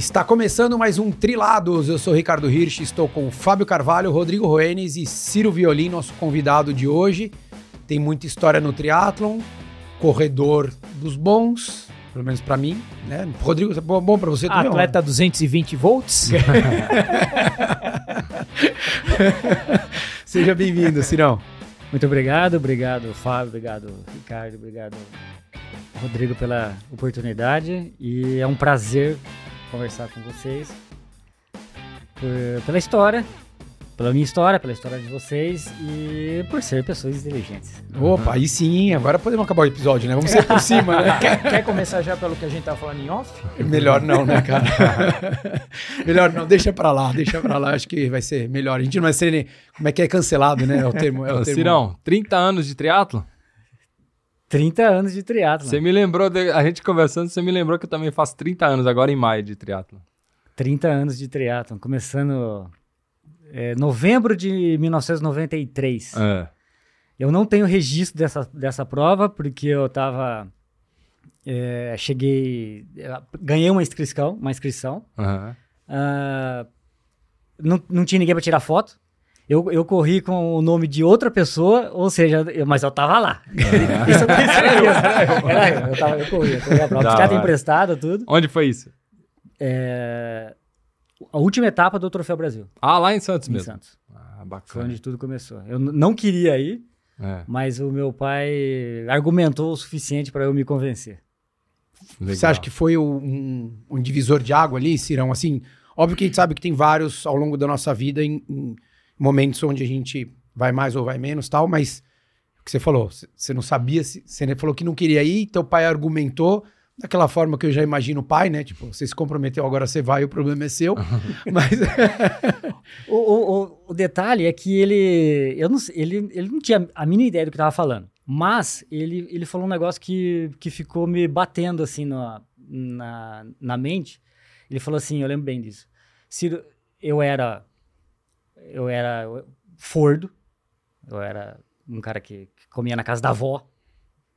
Está começando mais um Trilados. Eu sou Ricardo Hirsch, estou com Fábio Carvalho, Rodrigo Roenes e Ciro Violim, nosso convidado de hoje. Tem muita história no triatlon, corredor dos bons, pelo menos para mim, né? Rodrigo, é bom para você também. Atleta 220 volts. Seja bem-vindo, Cirão. Muito obrigado, obrigado Fábio, obrigado Ricardo, obrigado Rodrigo pela oportunidade e é um prazer conversar com vocês por, pela história, pela minha história, pela história de vocês e por ser pessoas inteligentes. Opa, aí sim, agora podemos acabar o episódio, né? Vamos ser por cima, né? quer, quer, começar já pelo que a gente tava falando em off? Melhor não, né, cara? melhor não, deixa pra lá, deixa pra lá, acho que vai ser melhor. A gente não vai ser nem. Como é que é cancelado, né? É o termo. É o termo. Cirão, 30 anos de triatlo? 30 anos de triatlo. Você me lembrou, de, a gente conversando, você me lembrou que eu também faço 30 anos agora em maio de triatlo. 30 anos de triatlo, começando é, novembro de 1993. É. Eu não tenho registro dessa, dessa prova porque eu tava é, cheguei, ganhei uma inscrição, uma inscrição. Uhum. Uh, não, não tinha ninguém para tirar foto eu, eu corri com o nome de outra pessoa, ou seja, eu, mas eu tava lá. Ah. isso eu tenho certeza. Era eu, eu, tava, eu corri, eu corri a prova. Emprestado, tudo. Onde foi isso? É, a última etapa do Troféu Brasil. Ah, lá em Santos em mesmo? Santos. Ah, bacana. Foi onde tudo começou. Eu não queria ir, é. mas o meu pai argumentou o suficiente para eu me convencer. Legal. Você acha que foi um, um, divisor de água ali, Cirão? Assim, óbvio que a gente sabe que tem vários ao longo da nossa vida em, em momentos onde a gente vai mais ou vai menos tal, mas o que você falou, você não sabia, se, você falou que não queria ir, teu pai argumentou daquela forma que eu já imagino o pai, né? Tipo, você se comprometeu, agora você vai, o problema é seu. mas o, o, o, detalhe é que ele, eu não, ele, ele não tinha a mínima ideia do que estava falando, mas ele, ele falou um negócio que, que ficou me batendo assim na, na, na mente. Ele falou assim, eu lembro bem disso. Ciro, eu era eu era fordo, eu era um cara que, que comia na casa da avó,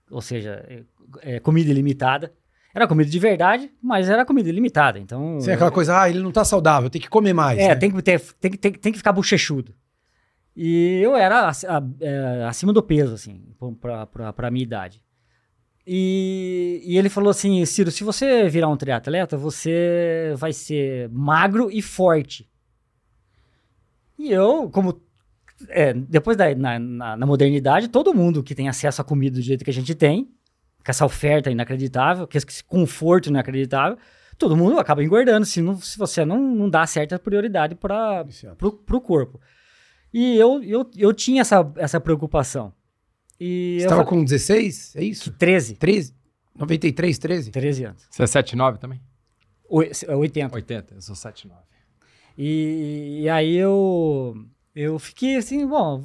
ou seja, é, é, comida ilimitada. Era comida de verdade, mas era comida ilimitada, então... Sim, aquela coisa, ah, ele não tá saudável, tem que comer mais. É, né? tem, que ter, tem, tem, tem que ficar bochechudo. E eu era é, acima do peso, assim, pra, pra, pra minha idade. E, e, ele falou assim, Ciro, se você virar um triatleta, você vai ser magro e forte. E eu, como. É, depois da na, na, na, modernidade, todo mundo que tem acesso à comida do jeito que a gente tem, com essa oferta inacreditável, com esse conforto inacreditável, todo mundo acaba engordando se, não, se você não, não dá certa prioridade para o corpo. E eu, eu, eu tinha essa, essa preocupação. E você estava com 16? É isso? 13. 13? 93, 13? 13 anos. Você é 79 também? O, 80. 80, eu sou 79. E, e aí eu, eu fiquei assim, bom,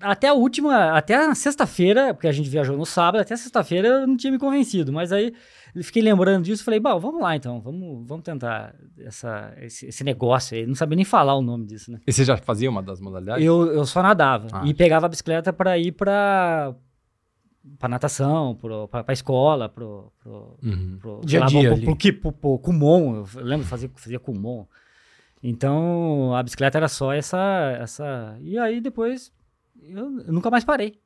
até a última, até a sexta-feira, porque a gente viajou no sábado, até sexta-feira eu não tinha me convencido, mas aí eu fiquei lembrando disso, falei, bom, vamos lá então, vamos, vamos tentar essa, esse, esse negócio aí, não sabia nem falar o nome disso, né? E você já fazia uma das modalidades? Eu, eu só nadava ah, e pegava a bicicleta para ir para para natação, para a escola, pro, pro, uhum. dia lá, dia pro, pro, pro, pro, pro Kumon, eu lembro de fazer, fazia Kumon. Então, a bicicleta era só essa. essa e aí depois eu, eu nunca mais parei.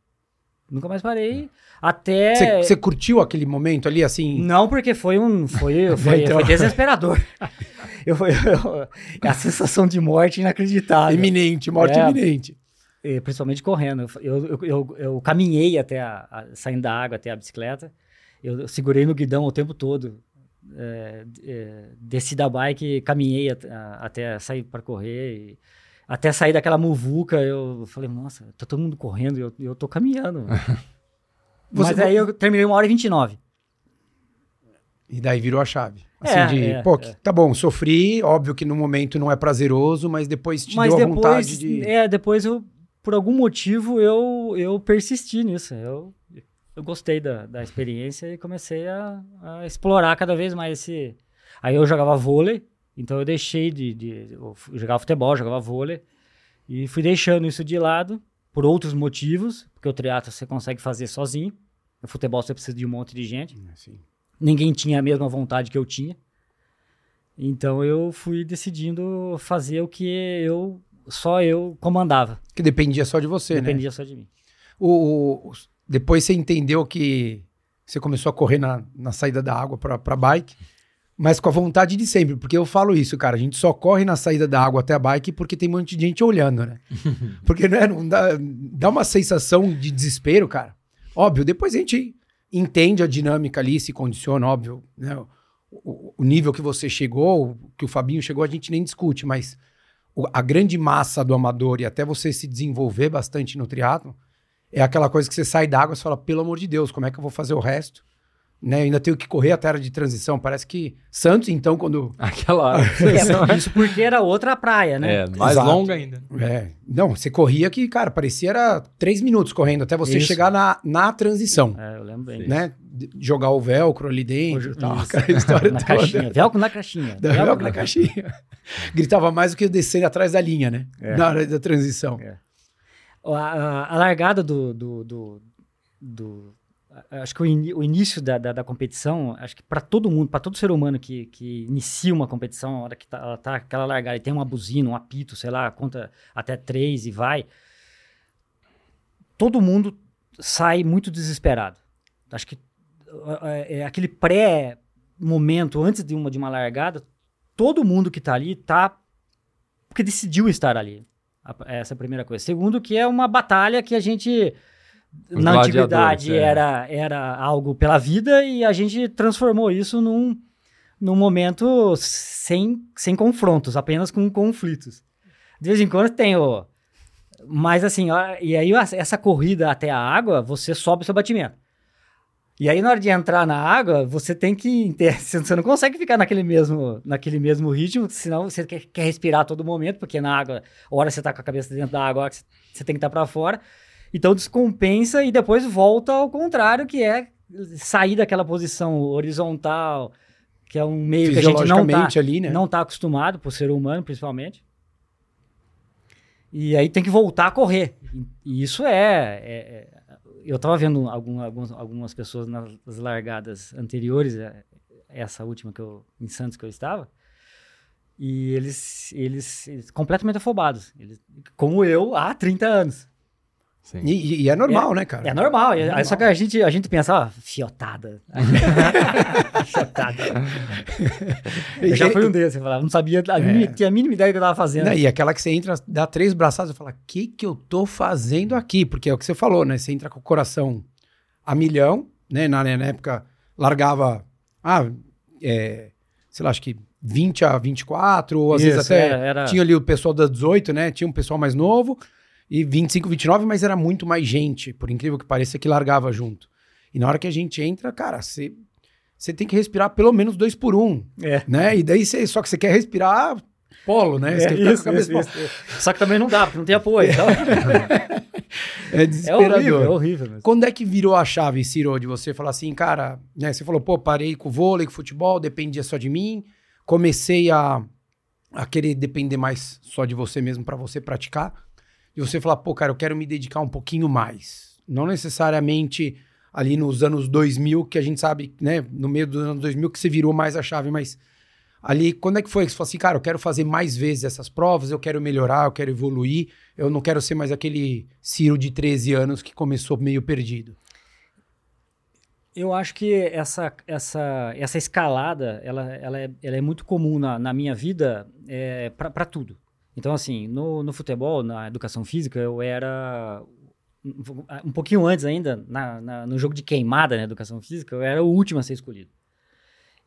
Nunca mais parei. Até. Você curtiu aquele momento ali, assim? Não, porque foi um. Foi, foi, então... foi desesperador. eu, eu, a sensação de morte inacreditável. Iminente, morte é, iminente. Principalmente correndo. Eu, eu, eu, eu caminhei até a, a, saindo da água até a bicicleta. Eu segurei no guidão o tempo todo é, é, desci da bike, caminhei a, a, até sair para correr. E, até sair daquela muvuca, eu falei, nossa, tá todo mundo correndo e eu, eu tô caminhando. Mas aí eu terminei uma hora e 29. E daí virou a chave. Assim, é, de, é, pô, é. tá bom, sofri, óbvio que no momento não é prazeroso, mas depois te mas deu depois, a vontade de... É, depois eu, por algum motivo, eu, eu persisti nisso. Eu eu gostei da, da experiência e comecei a, a, explorar cada vez mais esse. Aí eu jogava vôlei, então eu deixei de. de eu jogava futebol, jogava vôlei, e fui deixando isso de lado por outros motivos, porque o triatlo você consegue fazer sozinho, no futebol você precisa de um monte de gente. É, Ninguém tinha a mesma vontade que eu tinha. Então eu fui decidindo fazer o que eu só eu comandava. Que dependia só de você, dependia né? Dependia só de mim. O, o, depois você entendeu que você começou a correr na, na saída da água para bike, mas com a vontade de sempre, porque eu falo isso, cara, a gente só corre na saída da água até a bike porque tem um monte de gente olhando, né? porque né, não dá, dá uma sensação de desespero, cara. Óbvio, depois a gente entende a dinâmica ali, se condiciona, óbvio, né? O, o nível que você chegou, que o Fabinho chegou, a gente nem discute, mas a grande massa do amador e até você se desenvolver bastante no triatlo é aquela coisa que você sai d'água e fala, pelo amor de Deus, como é que eu vou fazer o resto? Né, eu ainda tenho que correr a terra de transição. Parece que Santos, então, quando. Aquela. é, isso porque era outra praia, né? É, mais Exato. longa ainda. É. Não, você corria que, cara, parecia era três minutos correndo até você isso. chegar na, na transição. É, eu lembro bem. Né? Jogar o velcro ali dentro. Tal, aquela história na toda. caixinha. Velcro na caixinha. Da velcro, velcro na caixinha. Gritava mais do que descer atrás da linha, né? É. Na hora da transição. É. A, a, largada do, do, do, do acho que o, in, o início da, da, da, competição, acho que para todo mundo, para todo ser humano que, que inicia uma competição, a hora que tá, ela tá aquela largada e tem uma buzina, um apito, sei lá, conta até três e vai, todo mundo sai muito desesperado. Acho que é, é aquele pré-momento antes de uma, de uma largada, todo mundo que está ali está porque decidiu estar ali. Essa é a primeira coisa. Segundo, que é uma batalha que a gente Os na antiguidade é. era, era algo pela vida e a gente transformou isso num, num momento sem, sem confrontos, apenas com conflitos. De vez em quando tem o. Mas assim, ó, e aí essa corrida até a água, você sobe o seu batimento. E aí, na hora de entrar na água, você tem que. Você não consegue ficar naquele mesmo, naquele mesmo ritmo, senão você quer, quer respirar a todo momento, porque na água, hora você tá com a cabeça dentro da água, você tem que estar tá para fora. Então descompensa e depois volta ao contrário, que é sair daquela posição horizontal, que é um meio que a gente não tá, ali, né? não tá acostumado, por ser humano principalmente. E aí tem que voltar a correr. E isso é, é, é eu estava vendo algum, alguns, algumas pessoas nas largadas anteriores, é, essa última que eu, em Santos que eu estava, e eles, eles, eles completamente afobados, eles, como eu há 30 anos. E, e, é normal, é, né, cara? É normal. É normal. Só que a gente, a gente pensa, ó, fiotada. fiotada. eu já fui um desses, eu falava, não sabia, a é. tinha a mínima ideia do que eu tava fazendo. Não, e aquela que você entra, dá três braçadas e fala, o que que eu tô fazendo aqui? Porque é o que você falou, né? Você entra com o coração a milhão, né? Na, na época, largava, ah, é, sei lá, acho que 20 a 24, ou às Isso, vezes até era, era... tinha ali o pessoal da 18, né? Tinha um pessoal mais novo e 25, 29, mas era muito mais gente, por incrível que pareça, que largava junto. E na hora que a gente entra, cara, você você tem que respirar pelo menos dois por um, é. né? E daí você, só que você quer respirar polo, né? Você é, quer isso, isso, isso, Só que também não dá, porque não tem apoio. Então... é desesperador. É horrível, é horrível. Quando é que virou a chave, Ciro, de você falar assim, cara, né? Você falou, pô, parei com o vôlei, com o futebol, dependia só de mim, comecei a, a querer depender mais só de você mesmo para você praticar e você falar, pô, cara, eu quero me dedicar um pouquinho mais. Não necessariamente ali nos anos 2000, que a gente sabe, né, no meio dos anos 2000 que você virou mais a chave, mas ali, quando é que foi que você falou assim, cara, eu quero fazer mais vezes essas provas, eu quero melhorar, eu quero evoluir, eu não quero ser mais aquele Ciro de 13 anos que começou meio perdido? Eu acho que essa, essa, essa escalada, ela, ela, é, ela é muito comum na, na minha vida é, para tudo. Então, assim, no, no futebol, na educação física, eu era um pouquinho antes ainda, na, na, no jogo de queimada na educação física, eu era o último a ser escolhido.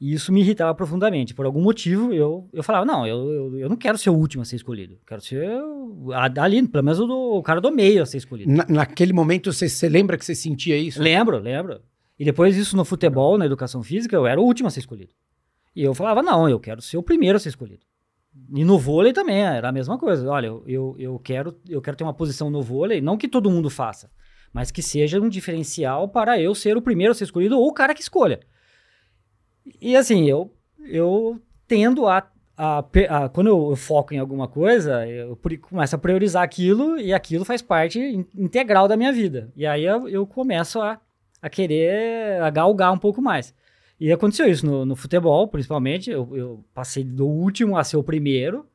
E isso me irritava profundamente. Por algum motivo, eu, eu falava, não, eu, eu, eu não quero ser o último a ser escolhido. Quero ser ali, pelo menos o, do, o cara do meio a ser escolhido. Na, naquele momento, você, você lembra que você sentia isso? Lembro, lembro. E depois isso no futebol, na educação física, eu era o último a ser escolhido. E eu falava, não, eu quero ser o primeiro a ser escolhido. E no vôlei também era a mesma coisa. Olha, eu, eu, eu, quero, eu quero ter uma posição no vôlei, não que todo mundo faça, mas que seja um diferencial para eu ser o primeiro a ser escolhido ou o cara que escolha. E assim, eu, eu tendo a, a, a quando eu, foco em alguma coisa, eu começo a priorizar aquilo e aquilo faz parte integral da minha vida. E aí eu, eu começo a, a querer a galgar um pouco mais. E aconteceu isso no, no futebol, principalmente. Eu, eu, passei do último a ser o primeiro.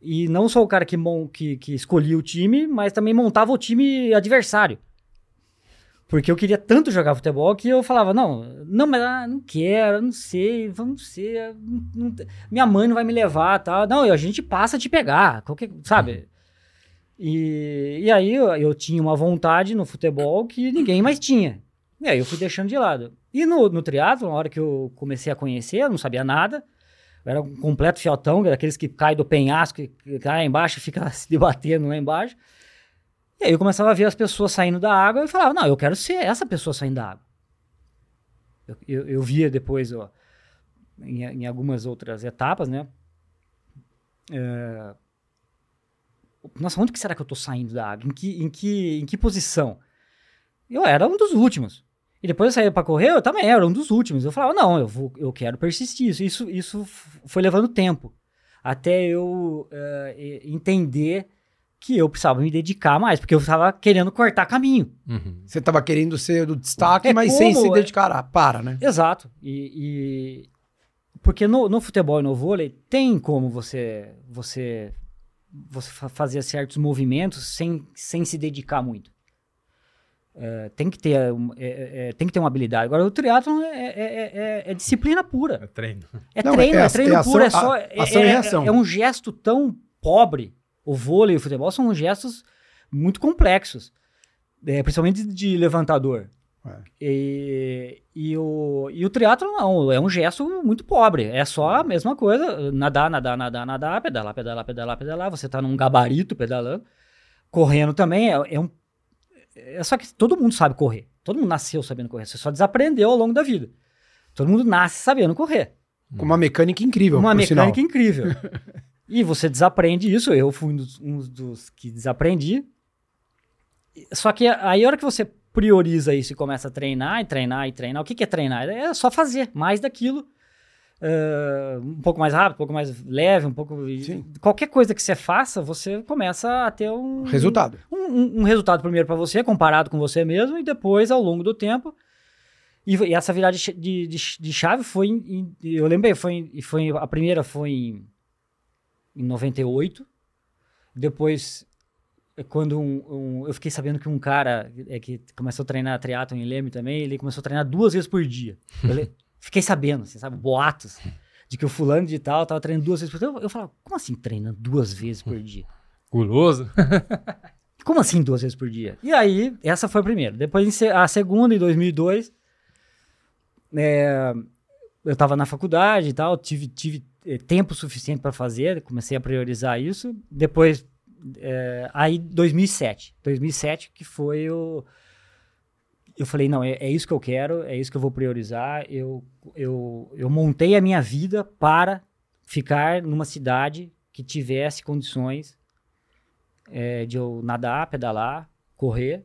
E não sou o cara que, que, que escolhia o time, mas também montava o time adversário. Porque eu queria tanto jogar futebol que eu falava, não, não, mas ah, não quero, não sei, vamos ser, não, não, minha mãe não vai me levar, tal. Não, a gente passa a te pegar, qualquer, sabe? E, e aí eu, eu, tinha uma vontade no futebol que ninguém mais tinha. E aí eu fui deixando de lado. E no, no triatlo, na hora que eu comecei a conhecer, eu não sabia nada. Eu era um completo fiotão, daqueles que cai do penhasco, que cai embaixo e fica se debatendo lá embaixo. E aí eu começava a ver as pessoas saindo da água e falava, não, eu quero ser essa pessoa saindo da água. Eu, eu, eu via depois, ó, em, em, algumas outras etapas, né? É... Nossa, onde que será que eu tô saindo da água? Em que, em que, em que posição? Eu era um dos últimos. E depois eu saía para correr, eu também era um dos últimos. Eu falava, não, eu, vou, eu quero persistir. Isso, isso, isso foi levando tempo. Até eu uh, entender que eu precisava me dedicar mais, porque eu estava querendo cortar caminho. Uhum. Você estava querendo ser do destaque, é mas como, sem se é dedicar. Ah, para, né? Exato. E, e... porque no, no, futebol e no vôlei tem como você você você fazer certos movimentos sem, sem se dedicar muito. É, tem que ter é, é, é, tem que ter uma habilidade. Agora o triatlon é, é, é disciplina pura. É treino. É Não, treino, é, treino puro. Ação, é só é, é um gesto tão pobre o vôlei e o futebol são gestos muito complexos, é, principalmente de levantador. É. E, e, o, e o triatlo não, é um gesto muito pobre. É só a mesma coisa: nadar, nadar, nadar, nadar, pedalar, pedalar, pedalar, pedalar. Você está num gabarito pedalando. Correndo também é, é um. É só que todo mundo sabe correr. Todo mundo nasceu sabendo correr. Você só desaprendeu ao longo da vida. Todo mundo nasce sabendo correr. Com uma mecânica incrível. Uma mecânica sinal. incrível. E você desaprende isso. Eu fui um dos, um dos que desaprendi. Só que aí, a hora que você prioriza isso e começa a treinar e treinar e treinar, o que, que é treinar? É só fazer mais daquilo. Uh, um pouco mais rápido, um pouco mais leve, um pouco. Sim. Qualquer coisa que você faça, você começa a ter um resultado. Um, um, um resultado primeiro para você, comparado com você mesmo, e depois, ao longo do tempo. E, e essa virada de, de, de, chave foi. Em, eu lembrei, foi, foi a primeira foi em em 98. Depois, é quando um, eu fiquei sabendo que um cara é, que começou a treinar triatlon em Leme também, ele começou a treinar duas vezes por dia. Eu fiquei sabendo, assim, sabe, boatos de que o fulano de tal tava treinando duas vezes por dia. Eu, eu falava, como assim treinando duas vezes por dia? Guloso? como assim duas vezes por dia? E aí, essa foi a primeira. Depois, a segunda, em 2002, é, eu tava na faculdade e tal, tive, tive eh, tempo suficiente para fazer, comecei a priorizar isso. Depois, é, aí 2007, 2007 que foi o eu falei não é, é, isso que eu quero, é isso que eu vou priorizar. Eu, eu, eu montei a minha vida para ficar numa cidade que tivesse condições é, de eu nadar, pedalar, correr,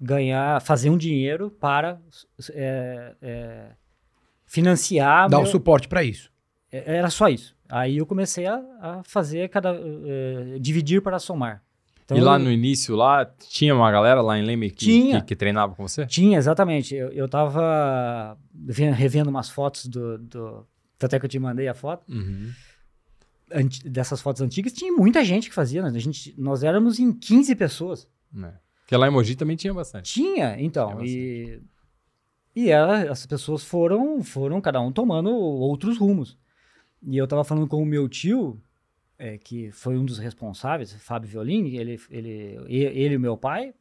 ganhar, fazer um dinheiro para é, é, financiar. Dar meu... o suporte para isso. É, era só isso. Aí eu comecei a, a fazer cada. Uh, dividir para somar. Então, e lá no início, lá, tinha uma galera lá em Leme que, tinha, que, que, treinava com você? Tinha, exatamente. Eu, eu tava revendo umas fotos do, do. Até que eu te mandei a foto. Uhum. dessas fotos antigas, tinha muita gente que fazia. Né? A gente, nós éramos em 15 pessoas. É. Porque lá em Mogi também tinha bastante. Tinha, então. Tinha bastante. E, e ela, as pessoas foram, foram cada um tomando outros rumos. E eu tava falando com o meu tio, é, que foi um dos responsáveis, Fábio Violini, ele, ele, ele e o meu pai,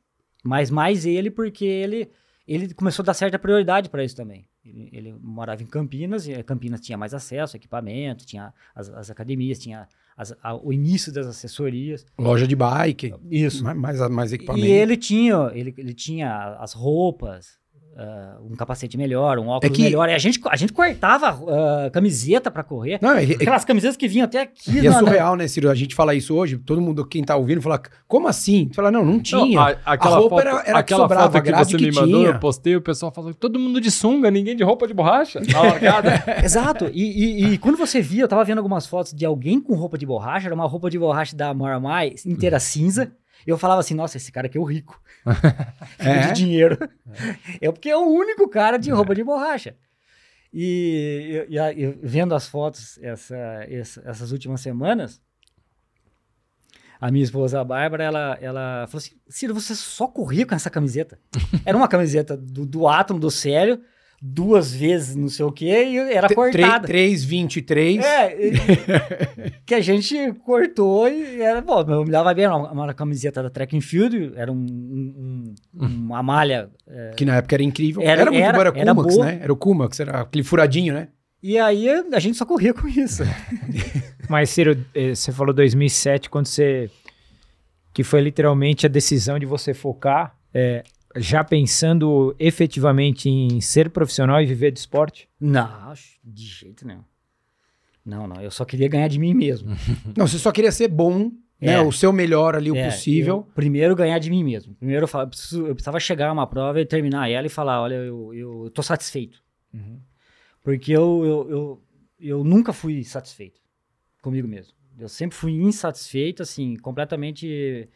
mas mais ele porque ele, ele começou a dar certa prioridade para isso também. Ele, ele, morava em Campinas, e Campinas tinha mais acesso, equipamento, tinha as, as academias, tinha as, a, o início das assessorias. Loja de bike. Isso. Mais, mais, mais equipamento. E ele tinha, ele, ele tinha as roupas, Uh, um capacete melhor, um óculos é que... melhor. E a gente, a gente cortava uh, camiseta para correr. Não, é, Aquelas camisetas que vinham até aqui. E é surreal, né, Ciro? A gente fala isso hoje, todo mundo, quem tá ouvindo, fala, como assim? Fala, não, não tinha. Não, a, aquela a roupa foto, era, era aquela que sobrava, foto que você que me mandou, tinha. eu postei, o pessoal falou, todo mundo de sunga, ninguém de roupa de borracha. Na largada. Exato. E, e, e, quando você via, eu tava vendo algumas fotos de alguém com roupa de borracha, era uma roupa de borracha da Maramai, inteira cinza. Eu falava assim, nossa, esse cara aqui é o rico. é? de dinheiro. É. é porque é o único cara de roupa é. de borracha. E, e, e, vendo as fotos essa, essa, essas últimas semanas, a minha esposa, a Bárbara, ela, ela falou assim: Ciro, você só corria com essa camiseta. Era uma camiseta do, do átomo, do sério, duas vezes não sei o que e era T cortada. 3,23. É, que a gente cortou e era, bom, eu me dava bem, era uma, uma camiseta da Track and Field, era um, um, uma malha... É, que na época era incrível. Era, era muito era, bom, era, era Kumax, né? Era o Kumax, era aquele furadinho, né? E aí a gente só corria com isso. Mas, Ciro, eh, você falou 2007, quando você... Que foi literalmente a decisão de você focar... É, já pensando efetivamente em ser profissional e viver de esporte? Não, de jeito nenhum. Não, não, eu só queria ganhar de mim mesmo. não, você só queria ser bom, né? É. O seu melhor ali, o é, possível. primeiro ganhar de mim mesmo. Primeiro eu, falo, eu, preciso, eu, precisava chegar a uma prova e terminar ela e falar, olha, eu, eu, eu tô satisfeito. Uhum. Porque eu, eu, eu, eu nunca fui satisfeito comigo mesmo. Eu sempre fui insatisfeito, assim, completamente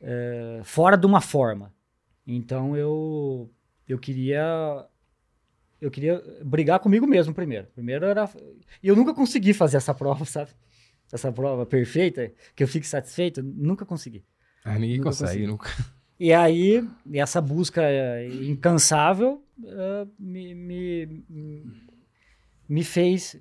é, fora de uma forma. Então eu eu queria eu queria brigar comigo mesmo primeiro. Primeiro era eu nunca consegui fazer essa prova, sabe? Essa prova perfeita que eu fique satisfeito, nunca consegui. Ah, ninguém nunca consegue consegui. nunca. E aí essa busca incansável uh, me, me, me fez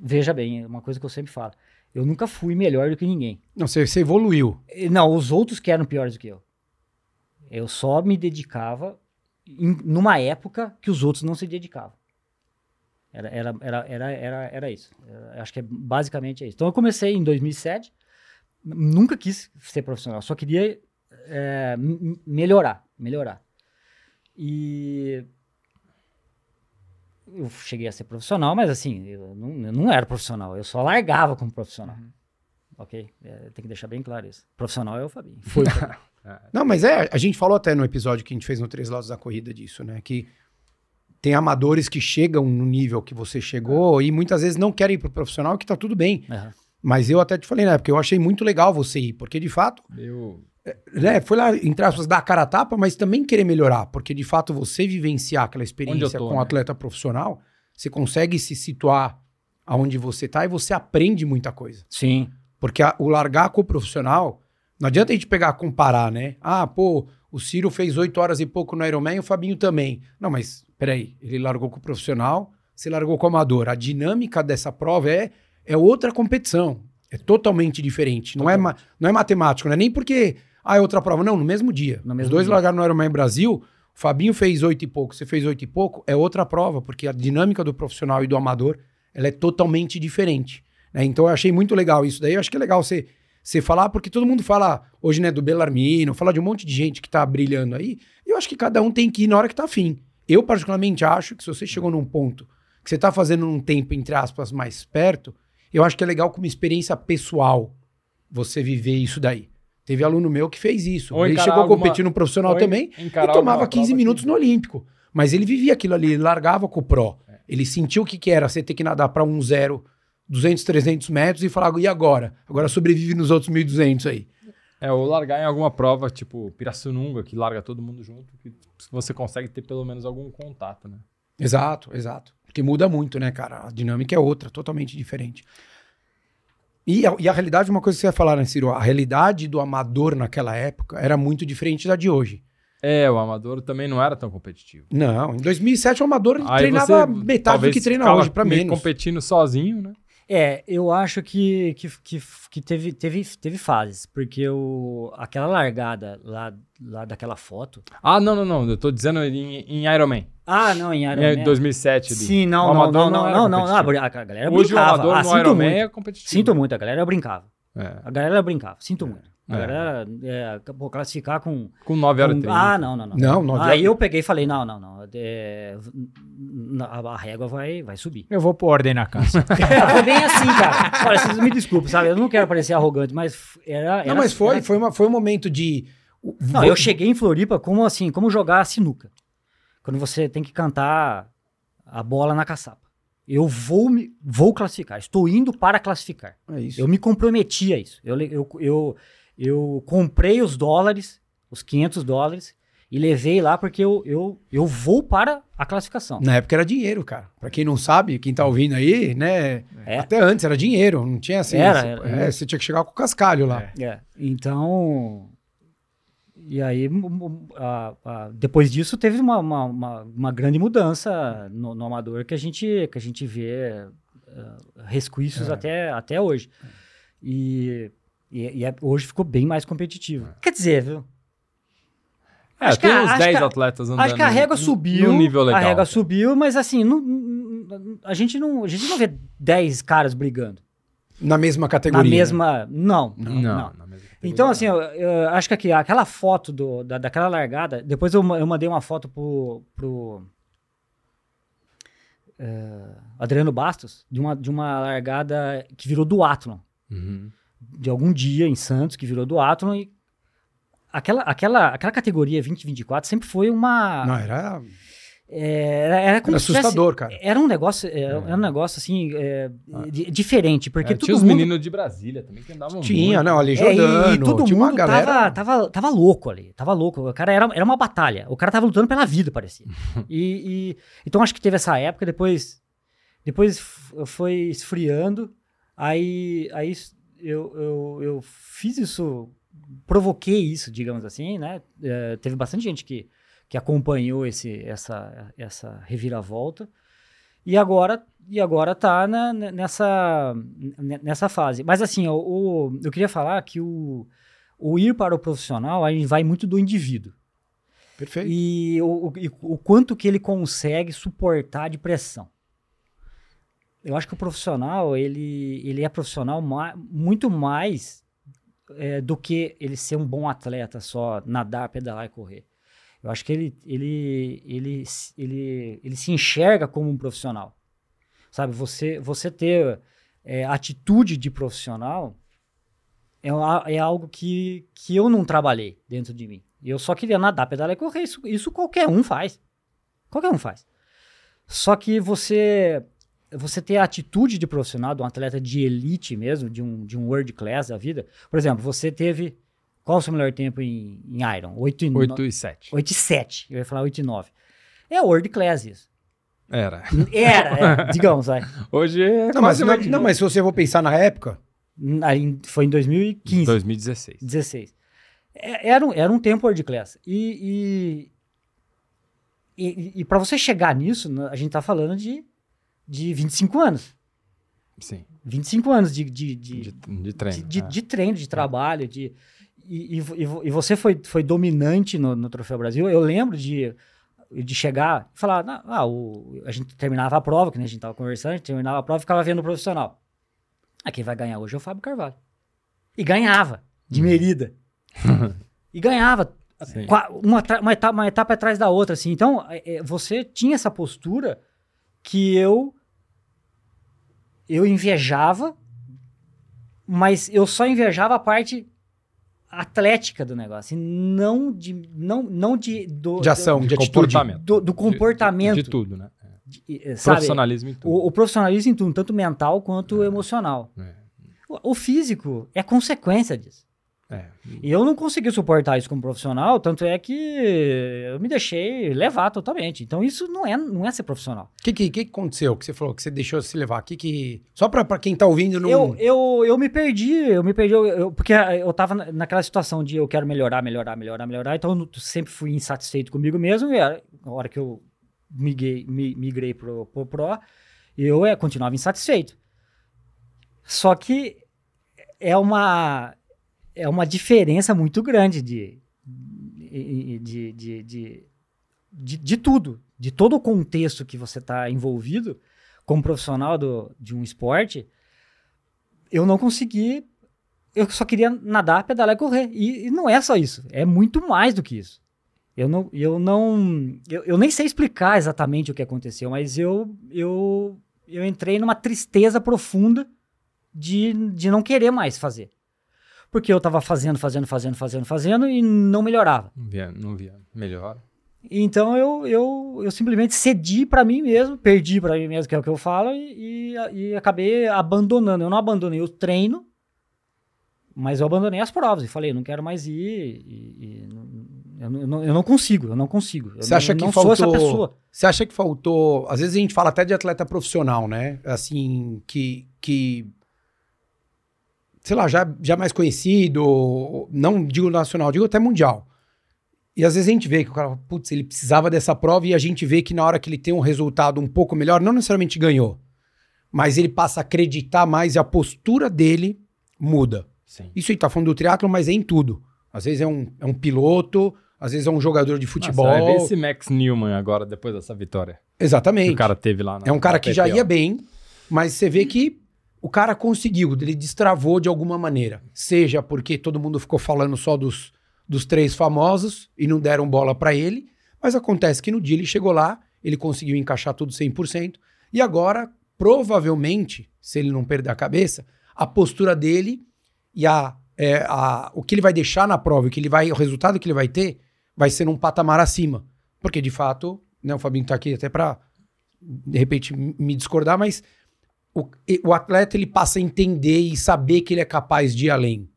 veja bem, é uma coisa que eu sempre falo. Eu nunca fui melhor do que ninguém. Não, você, você evoluiu. Não, os outros que eram piores do que eu. Eu só me dedicava em, numa época que os outros não se dedicavam. Era, era, era, era, era, era isso. Era, acho que é basicamente é isso. Então eu comecei em 2007, nunca quis ser profissional, só queria é, melhorar, melhorar. E eu cheguei a ser profissional, mas assim, eu não, eu não era profissional, eu só largava como profissional. Uhum. Ok? É, tem que deixar bem claro isso. Profissional é o Fabinho. Foi. É. Não, mas é, a gente falou até no episódio que a gente fez no Três Lados da Corrida disso, né? Que tem amadores que chegam no nível que você chegou é. e muitas vezes não querem ir pro profissional, que tá tudo bem. É. Mas eu até te falei, né? Porque eu achei muito legal você ir, porque de fato. Eu... É, né, foi lá, entre aspas, dar a cara a tapa, mas também querer melhorar, porque de fato você vivenciar aquela experiência tô, com um né? atleta profissional, você consegue se situar aonde você tá e você aprende muita coisa. Sim. Porque a, o largar com o profissional não adianta a gente pegar comparar, né? Ah, pô, o Ciro fez oito horas e pouco no Ironman e o Fabinho também. Não, mas peraí, ele largou com o profissional, você largou com o amador. A dinâmica dessa prova é, é outra competição. É totalmente diferente. Não, é, não é matemático, não é nem porque ah, é outra prova. Não, no mesmo dia. No mesmo Os dois dia. largaram no Ironman Brasil, o Fabinho fez oito e pouco, você fez oito e pouco, é outra prova, porque a dinâmica do profissional e do amador ela é totalmente diferente. Né? Então eu achei muito legal isso daí. Eu acho que é legal você você falar, porque todo mundo fala hoje, né, do Belarmino, fala de um monte de gente que tá brilhando aí. Eu acho que cada um tem que ir na hora que tá afim. Eu, particularmente, acho que se você chegou num ponto que você tá fazendo um tempo, entre aspas, mais perto, eu acho que é legal como experiência pessoal você viver isso daí. Teve aluno meu que fez isso. Ou ele chegou a competir no profissional também e tomava 15 minutos no Olímpico. Mas ele vivia aquilo ali, ele largava com o Pro. É. Ele sentiu o que, que era você ter que nadar para um zero 200, 300 metros e falar, e agora? Agora sobrevive nos outros 1.200 aí. É, ou largar em alguma prova, tipo Pirassununga, que larga todo mundo junto, que você consegue ter pelo menos algum contato, né? Exato, exato. Porque muda muito, né, cara? A dinâmica é outra, totalmente diferente. E a, e a realidade, uma coisa que você ia falar, né, Ciro? A realidade do amador naquela época era muito diferente da de hoje. É, o amador também não era tão competitivo. Não, em 2007 o amador Aí treinava metade do que treina hoje, para menos. competindo sozinho, né? É, eu acho que, que, que, que, teve, teve, teve fases, porque o, aquela largada lá, lá daquela foto. Ah, não, não, não. Eu tô dizendo em, em Iron Man. Ah, não, em Iron Man. Em 2007 ali. Sim, não, não, não, não, não, não, A galera Hoje brincava. o amador ah, no Iron Man é competitivo. Sinto muito, a galera brincava. É. A galera brincava, sinto muito. A galera é, pô, classificar com. Com 9 horas com, 3. Ah, não, não, não. Não, 9 Aí eu peguei e falei: não, não, não. É, a, a, régua vai, vai subir. Eu vou pôr ordem na casa. foi bem assim, cara. Olha, vocês me desculpem, sabe? Eu não quero parecer arrogante, mas era. era não, mas foi, era... foi, uma, foi um momento de. Não, eu cheguei em Floripa como assim, como jogar sinuca. Quando você tem que cantar a bola na caçapa. Eu vou, me, vou classificar, estou indo para classificar. É isso. Eu me comprometi a isso. Eu, eu, eu, eu comprei os dólares, os 500 dólares, E levei lá porque eu, eu, eu vou para a classificação. Na época era dinheiro, cara. Pra quem não sabe, quem tá ouvindo aí, né? É. Até antes era dinheiro, não tinha assim. Era, você, era, é, era. você tinha que chegar com o cascalho lá. É. é. Então. E aí, a, a, depois disso, teve uma, uma, uma, uma grande mudança no, no, amador que a gente, que a gente vê uh, resquícios é. até, até hoje. E, e, e é, hoje ficou bem mais competitivo. Quer dizer, viu? É, acho tem que, uns 10 atletas andando. Acho que a régua subiu. nível legal. A régua subiu, mas assim, não, a, gente não, a gente não vê 10 caras brigando. Na mesma categoria. Na mesma. Não. Não. não. não. Então, assim, eu, eu, acho que aqui, aquela foto do, da, daquela largada. Depois eu, eu mandei uma foto pro. pro uh, Adriano Bastos, de uma, de uma largada que virou do Uhum. De algum dia em Santos, que virou do e aquela, aquela, aquela categoria 2024 sempre foi uma. Não, era. É, era, era, era assustador, cara. Era um negócio, era, é, era um negócio assim, é, ah. diferente. Porque é, tinha os mundo... meninos de Brasília também que andavam Tinha, muito. não, ali Jordano. É, e, e todo mundo galera... tava, tava, tava louco ali, tava louco. O cara era, era uma batalha. O cara tava lutando pela vida, parecia. e, e, então acho que teve essa época, depois, depois foi esfriando. Aí, aí eu, eu, eu fiz isso provoquei isso, digamos assim, né? É, teve bastante gente que, que acompanhou esse, essa, essa reviravolta. E agora e agora tá na, nessa, nessa fase. Mas assim, o, o, eu queria falar que o, o ir para o profissional aí vai muito do indivíduo. Perfeito. E o, o, o quanto que ele consegue suportar de pressão. Eu acho que o profissional, ele, ele é profissional ma muito mais é, do que ele ser um bom atleta só, nadar, pedalar e correr. Eu acho que ele, ele, ele, ele, ele se enxerga como um profissional. Sabe, você, você ter é, atitude de profissional é, é algo que, que eu não trabalhei dentro de mim. Eu só queria nadar, pedalar e correr. Isso, isso qualquer um faz. Qualquer um faz. Só que você você ter a atitude de profissional, de um atleta de elite mesmo, de um, de um world class da vida. Por exemplo, você teve. Qual o seu melhor tempo em, em Iron? 8 e, 8 e 7. 8 e 7. Eu ia falar 8 e 9. É world class isso. Era. Era, é, digamos, vai. Hoje é. Não mas, não, não, mas se você for pensar na época. Foi em 2015. 2016. 16. Era um, era um tempo world class. E. E, e, e para você chegar nisso, a gente tá falando de de 25 anos. Sim. 25 anos de, de, de, de, de treino. De, é. de, treino, de trabalho. De, e, e, e, você foi, foi dominante no, no Troféu Brasil. Eu lembro de, de chegar e falar: ah, o, a gente terminava a prova, que a gente estava conversando, a gente terminava a prova e ficava vendo o profissional. Ah, quem vai ganhar hoje é o Fábio Carvalho. E ganhava, de hum. Merida. e ganhava. Uma, uma, etapa, uma etapa atrás da outra, assim. Então, é, é, você tinha essa postura que eu eu invejava, mas eu só invejava a parte atlética do negócio, não de não não de do, de ação, do, de, comportamento, do, do comportamento, de, de, tudo, né? De, eh, sabe, profissionalismo em tudo. O, o, profissionalismo em tudo, tanto mental quanto é. emocional. É. O, o físico é consequência disso. É. E eu não consegui suportar isso como profissional, tanto é que eu me deixei levar totalmente. Então isso não é, não é ser profissional. O que, que, que aconteceu que você falou que você deixou se levar? Que que só para quem tá ouvindo não eu, eu, eu me perdi, eu me perdi eu, eu, porque eu tava naquela situação de eu quero melhorar, melhorar, melhorar, melhorar. Então eu sempre fui insatisfeito comigo mesmo e a hora que eu migrei, migrei pro, pro pro, eu é, continuava insatisfeito. Só que é uma é uma diferença muito grande de, de, de, de, de, de tudo, de todo o contexto que você está envolvido como profissional do, de um esporte. Eu não consegui, eu só queria nadar, pedalar e correr. E, e não é só isso, é muito mais do que isso. Eu não, eu não, eu, eu nem sei explicar exatamente o que aconteceu, mas eu, eu, eu entrei numa tristeza profunda de, de não querer mais fazer porque eu estava fazendo, fazendo, fazendo, fazendo, fazendo e não melhorava. Não via, não via melhor. Então eu, eu, eu simplesmente cedi para mim mesmo, perdi para mim mesmo, que é o que eu falo, e, e, e, acabei abandonando. Eu não abandonei o treino, mas eu abandonei as provas e falei, não quero mais ir, e, e Eu, não, eu não consigo, eu não consigo. Você acha que não faltou, sou essa pessoa. Você acha que faltou. Às vezes a gente fala até de atleta profissional, né? Assim, que. que sei lá, já, já mais conhecido, não digo nacional, digo até mundial. E às vezes a gente vê que o cara, putz, ele precisava dessa prova e a gente vê que na hora que ele tem um resultado um pouco melhor, não necessariamente ganhou, mas ele passa a acreditar mais e a postura dele muda. Sim. Isso aí tá falando do triatlo, mas é em tudo. Às vezes é um, é um piloto, às vezes é um jogador de futebol. Nossa, vai ver esse Max Newman agora, depois dessa vitória. Exatamente. Que o cara teve lá. Na, é um cara que já ia bem, mas você vê que o cara conseguiu, ele destravou de alguma maneira. Seja porque todo mundo ficou falando só dos, dos três famosos e não deram bola para ele, mas acontece que no dia ele chegou lá, ele conseguiu encaixar tudo 100%, e agora, provavelmente, se ele não perder a cabeça, a postura dele e a, é, a, o que ele vai deixar na prova, o, que ele vai, o resultado que ele vai ter, vai ser num patamar acima. Porque, de fato, né, o Fabinho tá aqui até para de repente, me discordar, mas o, o atleta ele passa a entender e saber que ele é capaz de ir além.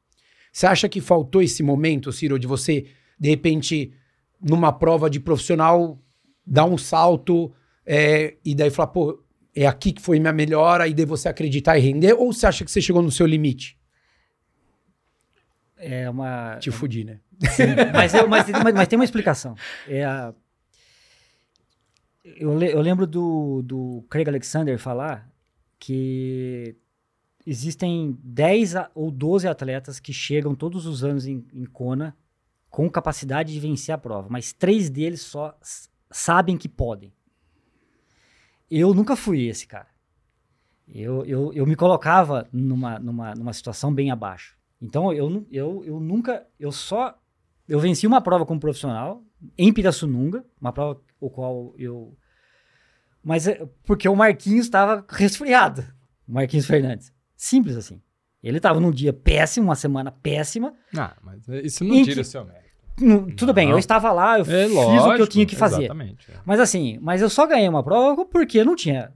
Você acha que faltou esse momento, Ciro, de você, de repente, numa prova de profissional, dar um salto é, e daí falar, pô, é aqui que foi minha melhora e daí você acreditar e render? Ou você acha que você chegou no seu limite? É uma. Te fudi, né? Sim, mas, eu, mas, mas, mas, tem uma explicação. É a, eu, le, eu lembro do, do Craig Alexander falar que existem 10 ou 12 atletas que chegam todos os anos em, em Kona com capacidade de vencer a prova, mas três deles só sabem que podem. Eu nunca fui esse cara. Eu, eu, eu me colocava numa, numa, numa situação bem abaixo. Então eu, eu, eu nunca, eu só, eu venci uma prova como profissional em Pirassununga, uma prova o qual eu mas é porque o Marquinhos estava resfriado. Marquinhos Fernandes. Simples assim. Ele estava num dia péssimo, uma semana péssima. Ah, mas isso não tira o seu mérito. tudo não. bem, eu estava lá, eu é, fiz lógico, o que eu tinha que fazer. Exatamente. É. Mas assim, mas eu só ganhei uma prova porque não tinha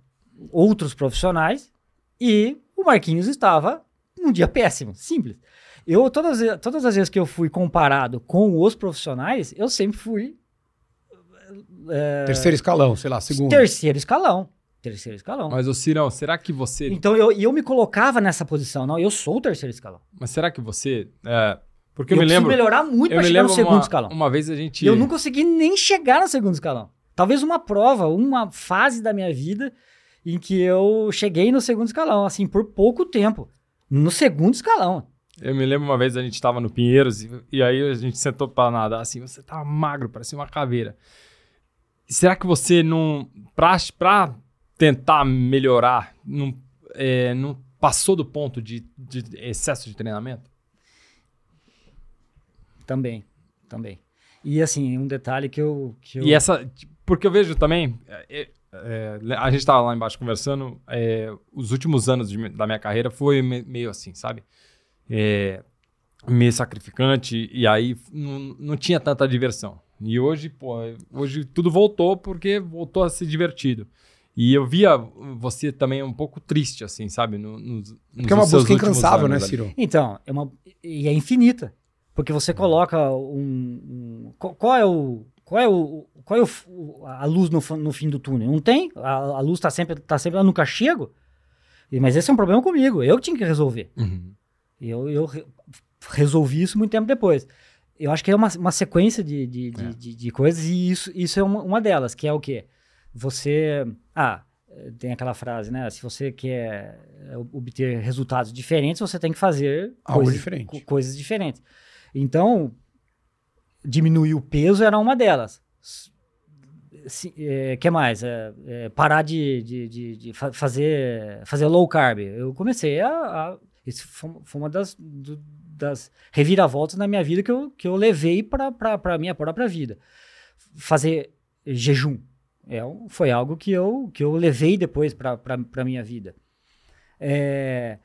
outros profissionais e o Marquinhos estava num dia péssimo. Simples. Eu, todas, todas as vezes que eu fui comparado com os profissionais, eu sempre fui é... Terceiro escalão, sei lá, segundo. Terceiro escalão. Terceiro escalão. Mas, ô Cirão, será que você. Então eu, eu me colocava nessa posição. Não, eu sou o terceiro escalão. Mas será que você. É... Porque eu, eu me lembro. melhorar muito pra chegar no segundo uma, escalão. Uma vez a gente. Eu não consegui nem chegar no segundo escalão. Talvez uma prova, uma fase da minha vida em que eu cheguei no segundo escalão, assim, por pouco tempo. No segundo escalão. Eu me lembro uma vez a gente estava no Pinheiros e, e, aí a gente sentou para nadar assim, você tava magro, parecia uma caveira. Será que você não. Para tentar melhorar, não, é, não passou do ponto de, de excesso de treinamento? Também, também. E assim, um detalhe que eu. Que eu... E essa. Porque eu vejo também. É, é, a gente estava lá embaixo conversando. É, os últimos anos de, da minha carreira foi meio assim, sabe? É, meio sacrificante. E aí não, não tinha tanta diversão. E hoje, pô, hoje tudo voltou porque voltou a ser divertido. E eu via você também um pouco triste, assim, sabe? No, no, porque é uma busca incansável, né, Ciro? Então, é uma, e é infinita. Porque você coloca um. um qual é o. Qual é, o, qual é o, a luz no, no fim do túnel? Não tem? A, a luz está sempre, tá sempre lá no cachego. Mas esse é um problema comigo. Eu que tinha que resolver. Uhum. Eu, eu resolvi isso muito tempo depois eu acho que é uma, uma sequência de, de, é. de, de, coisas e isso, isso é uma, uma delas, que é o quê? Você. Ah, tem aquela frase, né? Se você quer obter resultados diferentes, você tem que fazer Algo coisas, diferente. coisas diferentes. Então, diminuir o peso era uma delas. Se, é, que mais? É, é, parar de, de, de, de, fazer, fazer low carb. Eu comecei a. a isso foi uma das, do, das reviravoltas na minha vida que eu, que eu levei para a minha própria vida. Fazer jejum é, foi algo que eu, que eu levei depois para a minha vida. É,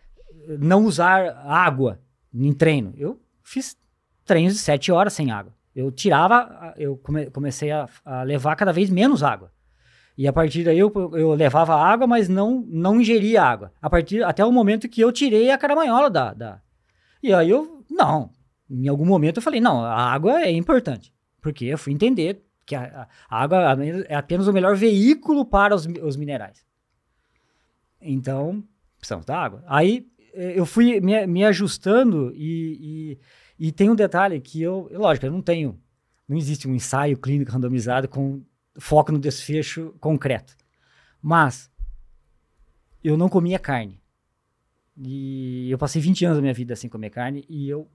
não usar água em treino. Eu fiz treinos de sete horas sem água. Eu tirava, eu come, comecei a, a, levar cada vez menos água. E a partir daí eu, eu levava água, mas não, não ingeria água. A partir até o momento que eu tirei a caramanhola da, da, e aí eu, não. Em algum momento eu falei, não, a água é importante. Porque eu fui entender que a, a água é apenas o melhor veículo para os, os minerais. Então, precisamos da água. Aí eh, eu fui me, me ajustando e, e, e, tem um detalhe que eu, lógico, eu não tenho, não existe um ensaio clínico randomizado com foco no desfecho concreto. Mas eu não comia carne. E eu passei 20 anos da minha vida sem comer carne e eu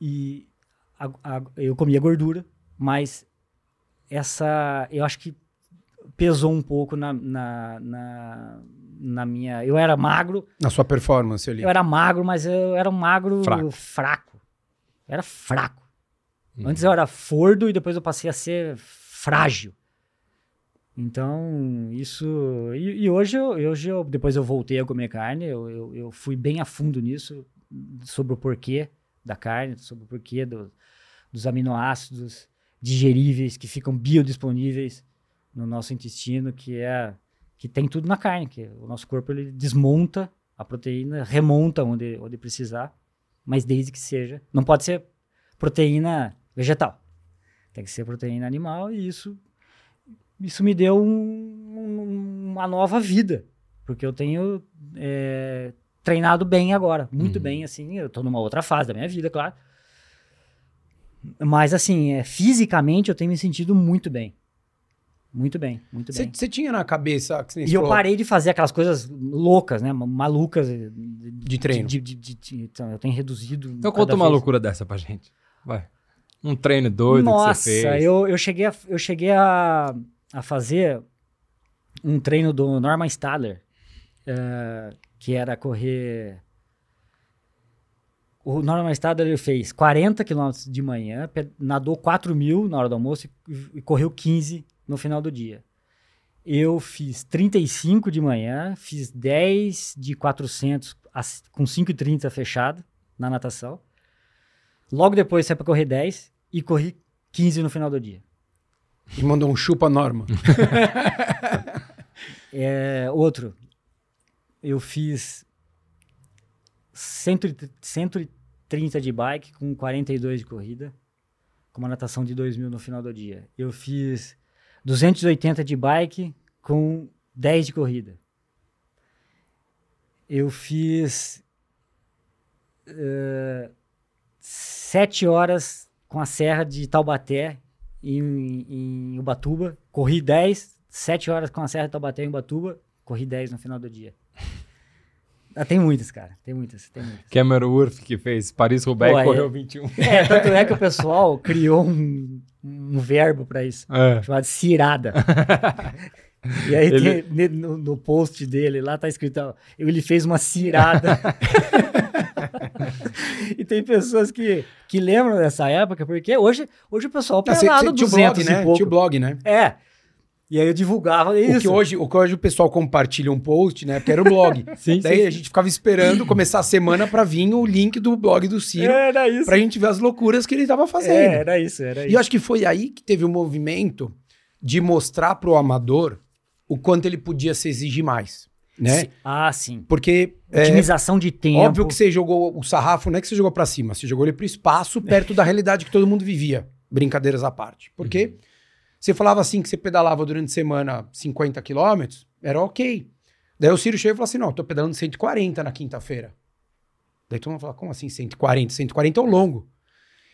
e a, a, eu comia gordura, mas essa eu acho que pesou um pouco na, na, na, na, minha. Eu era magro. Na sua performance ali. Eu era magro, mas eu era um magro fraco. fraco. Eu era fraco. Hum. Antes eu era fordo e depois eu passei a ser frágil. Então, isso. E, e hoje, eu, hoje eu, depois eu voltei a comer carne, eu, eu, eu, fui bem a fundo nisso, sobre o porquê da carne, sobre o porquê do, dos aminoácidos digeríveis que ficam biodisponíveis no nosso intestino, que é que tem tudo na carne, que o nosso corpo ele desmonta a proteína, remonta onde, onde precisar, mas desde que seja, não pode ser proteína vegetal, tem que ser proteína animal e isso isso me deu um, uma nova vida, porque eu tenho é, treinado bem agora, muito uhum. bem, assim, eu estou numa outra fase da minha vida, claro, mas assim, é, fisicamente eu tenho me sentido muito bem. Muito bem, muito bem. Você tinha na cabeça. e eu falou... parei de fazer aquelas coisas loucas, né? Malucas. De, de treino. De, de, então, eu tenho reduzido. Então conta uma vez. loucura dessa pra gente. Vai. Um treino doido Nossa, que você fez. Eu, eu cheguei, a, eu cheguei a, a fazer um treino do Norman Stadler, uh, que era correr. O Norman Stadler ele fez 40 quilômetros de manhã, nadou 4 mil na hora do almoço e, e correu 15 no final do dia. Eu fiz 35 de manhã, fiz 10 de 400 com 5,30 fechado na natação. Logo depois saí para correr 10 e corri 15 no final do dia. E mandou um chupa norma. é, outro, eu fiz 130 de bike com 42 de corrida, com uma natação de 2 mil no final do dia. Eu fiz 280 de bike com 10 de corrida. Eu fiz uh, 7 horas com a serra de Taubaté em, em Ubatuba. Corri 10, 7 horas com a serra Taubaté em Ubatuba. Corri 10 no final do dia. Ah, tem muitas, cara. Tem muitas, tem muitas. Cameron Worth que fez Paris-Roubaix e correu é, 21. É, tanto é que o pessoal criou um, um verbo para isso, é. chamado cirada. e aí ele... tem, no, no, post dele lá tá escrito, ó, ele fez uma cirada. e tem pessoas que, que lembram dessa época, porque hoje, hoje o pessoal pelado 200 blog, né? e pouco. Tinha o blog, né? É. E aí eu divulgava isso. O que hoje o, que hoje o pessoal compartilha um post, né? Porque era o blog. sim, Daí sim. a gente ficava esperando começar a semana para vir o link do blog do Ciro. Era isso. Pra gente ver as loucuras que ele tava fazendo. É, era isso, era isso. E eu acho que foi aí que teve o um movimento de mostrar pro amador o quanto ele podia se exigir mais. Né? Sim. Ah, sim. Porque. É, Otimização é, de tempo. Óbvio que você jogou o sarrafo, não é que você jogou para cima, você jogou ele pro espaço, perto da realidade que todo mundo vivia. Brincadeiras à parte. Porque. Uhum você falava assim que você pedalava durante a semana 50 quilômetros, era ok. Daí o Ciro chegou e falou assim: não, eu tô pedalando 140 na quinta-feira. Daí todo mundo falou: como assim 140? 140 é o longo.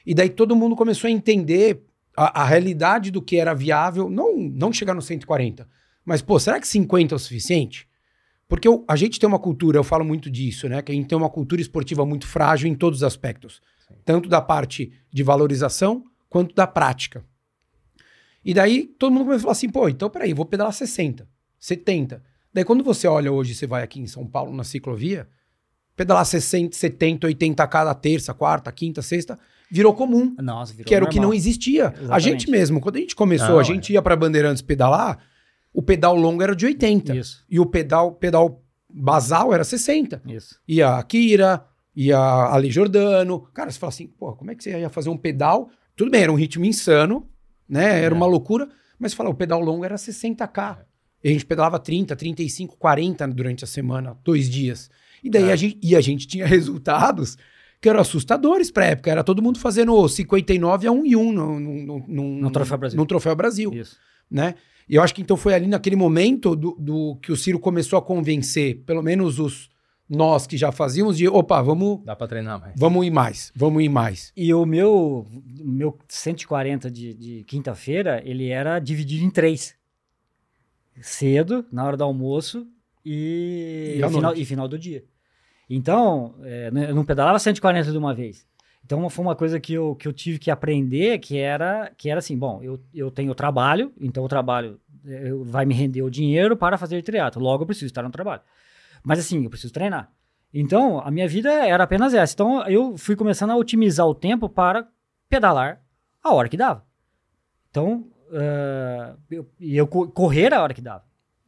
E daí todo mundo começou a entender a, a, realidade do que era viável, não, não chegar no 140, mas, pô, será que 50 é o suficiente? Porque eu, a gente tem uma cultura, eu falo muito disso, né? Que a gente tem uma cultura esportiva muito frágil em todos os aspectos. Sim. Tanto da parte de valorização quanto da prática. E daí todo mundo começou a falar assim, pô, então peraí, vou pedalar 60, 70. Daí quando você olha hoje, você vai aqui em São Paulo na ciclovia, pedalar 60, 70, 80 cada terça, quarta, quinta, sexta, virou comum. Nossa, virou Que era normal. o que não existia. Exatamente. A gente mesmo, quando a gente começou, não, a gente é. ia para Bandeirantes pedalar, o pedal longo era de 80. Isso. E o pedal, pedal basal era 60. Isso. Ia a Kira, ia a Ali Jordano. Cara, você fala assim, pô, como é que você ia fazer um pedal? Tudo bem, era um ritmo insano, né? Era é. uma loucura, mas fala, o pedal longo era 60k. É. E a gente pedalava 30, 35, 40 durante a semana, dois dias. E daí é. a, gente, e a gente tinha resultados que eram assustadores pra época. Era todo mundo fazendo 59 a 1 e 1 no, no, no, no, No Troféu Brasil. no Troféu Brasil, Isso. né? E eu acho que então foi ali naquele momento do, do que o Ciro começou a convencer, pelo menos os nós que já fazíamos, de opa, vamos, Dá pra treinar mais. vamos ir mais, vamos ir mais. E o meu, meu 140 de, de quinta-feira, ele era dividido em três. Cedo, na hora do almoço e, E final, e final do dia. Então, é, eu não pedalava 140 de uma vez. Então, foi uma coisa que eu, que eu tive que aprender, que era, que era assim, bom, eu, eu tenho trabalho, então o trabalho eh, eu- vai me render o dinheiro para fazer triatlo. Logo, eu preciso estar no trabalho. Mas assim, eu preciso treinar. Então, a minha vida era apenas essa. Então, eu fui começando a otimizar o tempo para pedalar a hora que dava. Então, ah, eu, eu co- correr a hora que dava.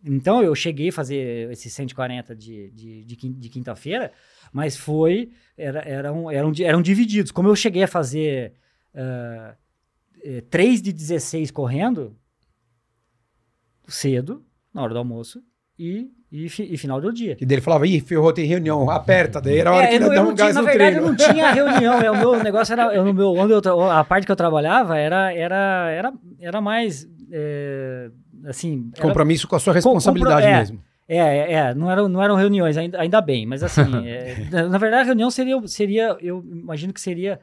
Então, eu cheguei a fazer esses 140 de, de, de, de quinta-feira, mas foi. Era, eram, eram, eram divididos. Como eu cheguei a fazer ah, eh, 3 de 16 correndo, cedo, na hora do almoço, e, e, fi- e final do dia. E dele falava, ih, ferrou, tem reunião, aperta. Daí era a hora É, que ele dá um não tinha- gás na no verdade, treino. eu não tinha reunião. é, o meu negócio era. Eu, no meu, onde eu, a parte que eu trabalhava era, era, era, era mais. é, assim. era- Compromisso com a sua responsabilidade é. mesmo. é, é, é, não eram, não eram reuniões, ainda, ainda bem, mas assim, é, na- verdade a reunião seria, seria, eu imagino que seria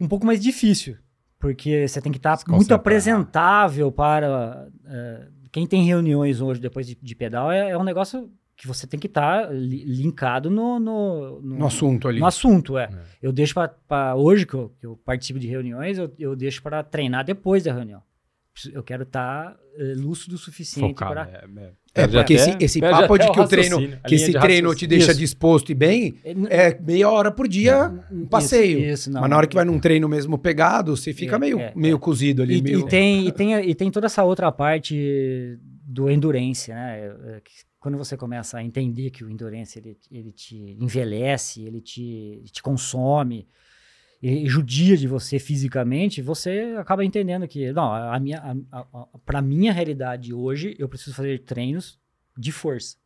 um pouco mais difícil, porque você tem que estar Se muito apresentável para é, quem tem reuniões hoje depois de, de pedal, é, é um negócio que você tem que estar li- linkado no, no, no- No assunto ali. no assunto, é. É. Eu deixo para hoje que eu, que eu participo de reuniões, eu, eu deixo para treinar depois da reunião. Eu quero estar eh, lúcido o suficiente para É, é. É, porque até- esse, esse papo de que o treino, que esse treino te deixa Isso. disposto e bem, é meia hora por dia um passeio. Isso, isso, não. Mas na hora que vai num treino mesmo pegado, você fica É, meio, é, meio é. cozido ali. E, meio... e tem, e, tem, e tem toda essa outra parte do endurance, né? É, é, Quando você começa a entender que o endurance ele, ele te envelhece, ele te, te consome, e judia de você fisicamente, você acaba entendendo que, não, a minha, para minha realidade hoje, eu preciso fazer treinos de força.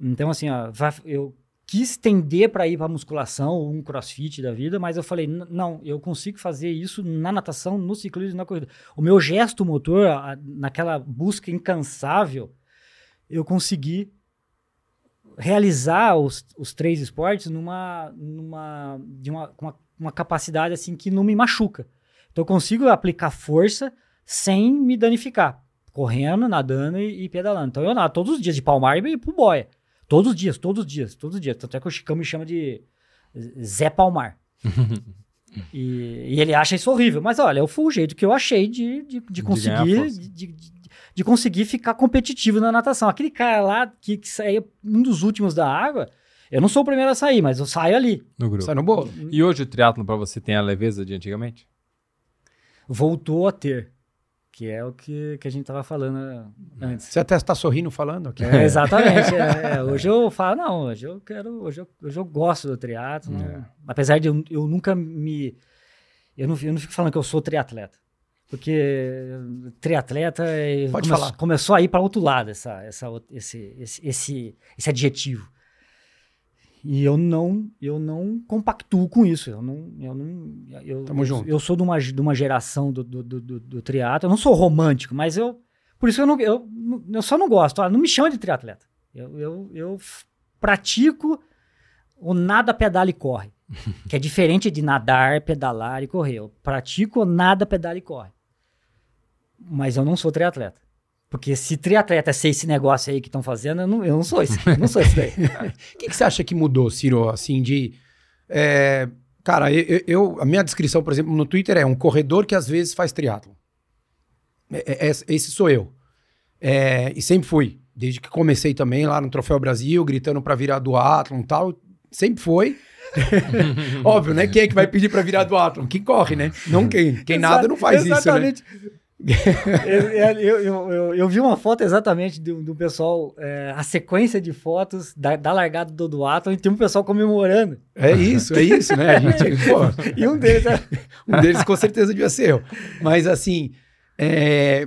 Então, assim, ó, eu quis tender para ir para musculação ou um crossfit da vida, mas eu falei, "N- não, eu consigo fazer isso na natação, no ciclismo, na corrida. O meu gesto motor, a- naquela busca incansável, eu consegui realizar os, os três esportes numa, numa, de uma, uma, uma capacidade assim que não me machuca. Então eu consigo aplicar força sem me danificar, correndo, nadando e, e pedalando. Então eu nado todos os dias de Palmar e pro boia. Todos os dias, todos os dias, todos os dias. Tanto é que o Chicão me chama de Zé Palmar. e, e ele acha isso horrível. Mas olha, foi o jeito que eu achei de, de, de conseguir. De, de- conseguir ficar competitivo na natação. Aquele cara lá que, que saía um dos últimos da água, eu não sou o primeiro a sair, mas eu saio ali. No grupo. Sai no bolo. E hoje o triatlo pra você tem a leveza de antigamente? Voltou a ter. Que é o que, que a gente tava falando antes. Você até está sorrindo falando aqui. É, exatamente. é, é. Hoje eu falo, não, hoje eu quero, hoje eu, hoje eu gosto do triatlo. É. Apesar de eu, eu nunca me. Eu não, eu não fico falando que eu sou triatleta. Porque triatleta eh, Pode come- falar. começou a ir para outro lado essa, essa, esse, esse, esse, esse adjetivo. E eu não, eu não compactuo com isso. Eu não, eu não, eu, Tamo eu, junto. eu sou de uma, de uma geração do, do, do, do, do triatlo. Eu não sou romântico, mas eu, por isso eu não, eu, eu só não gosto. Ah, não me chama de triatleta. Eu, eu, eu pratico o nada, pedala e corre. que é diferente de nadar, pedalar e correr. Eu pratico o nada, pedala e corre. Mas eu não sou triatleta. Porque se triatleta é ser esse negócio aí que estão fazendo, eu não, eu não sou isso. Eu não sou isso daí. O que, que você acha que mudou, Ciro, assim, de... é, cara, eu, eu- a minha descrição, por exemplo, no Twitter é um corredor que às vezes faz triatlo. É- é- esse sou eu. É, e sempre fui. Desde que comecei também lá no Troféu Brasil, gritando pra virar do Athlon e tal. Sempre foi. Óbvio, né? Quem é que vai pedir pra virar do Athlon? Quem corre, né? Não quem. Quem nada não faz isso, né? Eu, eu, eu, eu, vi uma foto exatamente do, do pessoal, é, a sequência de fotos da, da largada do Duato e tem um pessoal comemorando. É isso, é isso, né? A gente, pô, E um deles é, Um deles com certeza devia ser eu. Mas assim, é,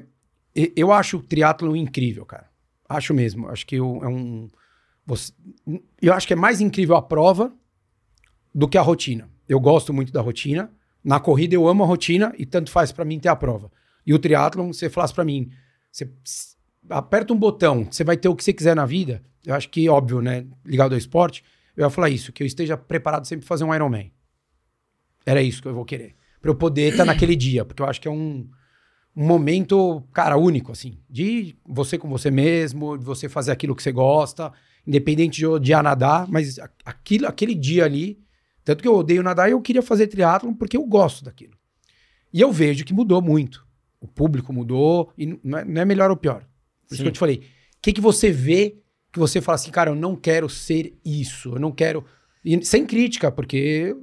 eu acho o triatlo incrível, cara. Acho mesmo. Acho que eu- é um. você- eu acho que é mais incrível a prova do que a rotina. Eu gosto muito da rotina. Na corrida eu amo a rotina e tanto faz para mim ter a prova. E o triatlon, você falasse para mim, você aperta um botão, você vai ter o que você quiser na vida. Eu acho que óbvio, né, ligado ao esporte, eu ia falar isso, que eu esteja preparado sempre para fazer um Ironman. Era isso que eu vou querer. Para eu poder estar naquele dia, porque eu acho que é um, um momento, cara, único, assim, de você com você mesmo, de você fazer aquilo que você gosta, independente de odiar nadar, mas aquilo, aquele dia ali, tanto que eu odeio nadar eu queria fazer triatlon porque eu gosto daquilo. E eu vejo que mudou muito. O público mudou, e não é, não é melhor ou pior. Por isso que eu te falei. O que, que você vê que você fala assim, cara, eu não quero ser isso, eu não quero. E sem crítica, porque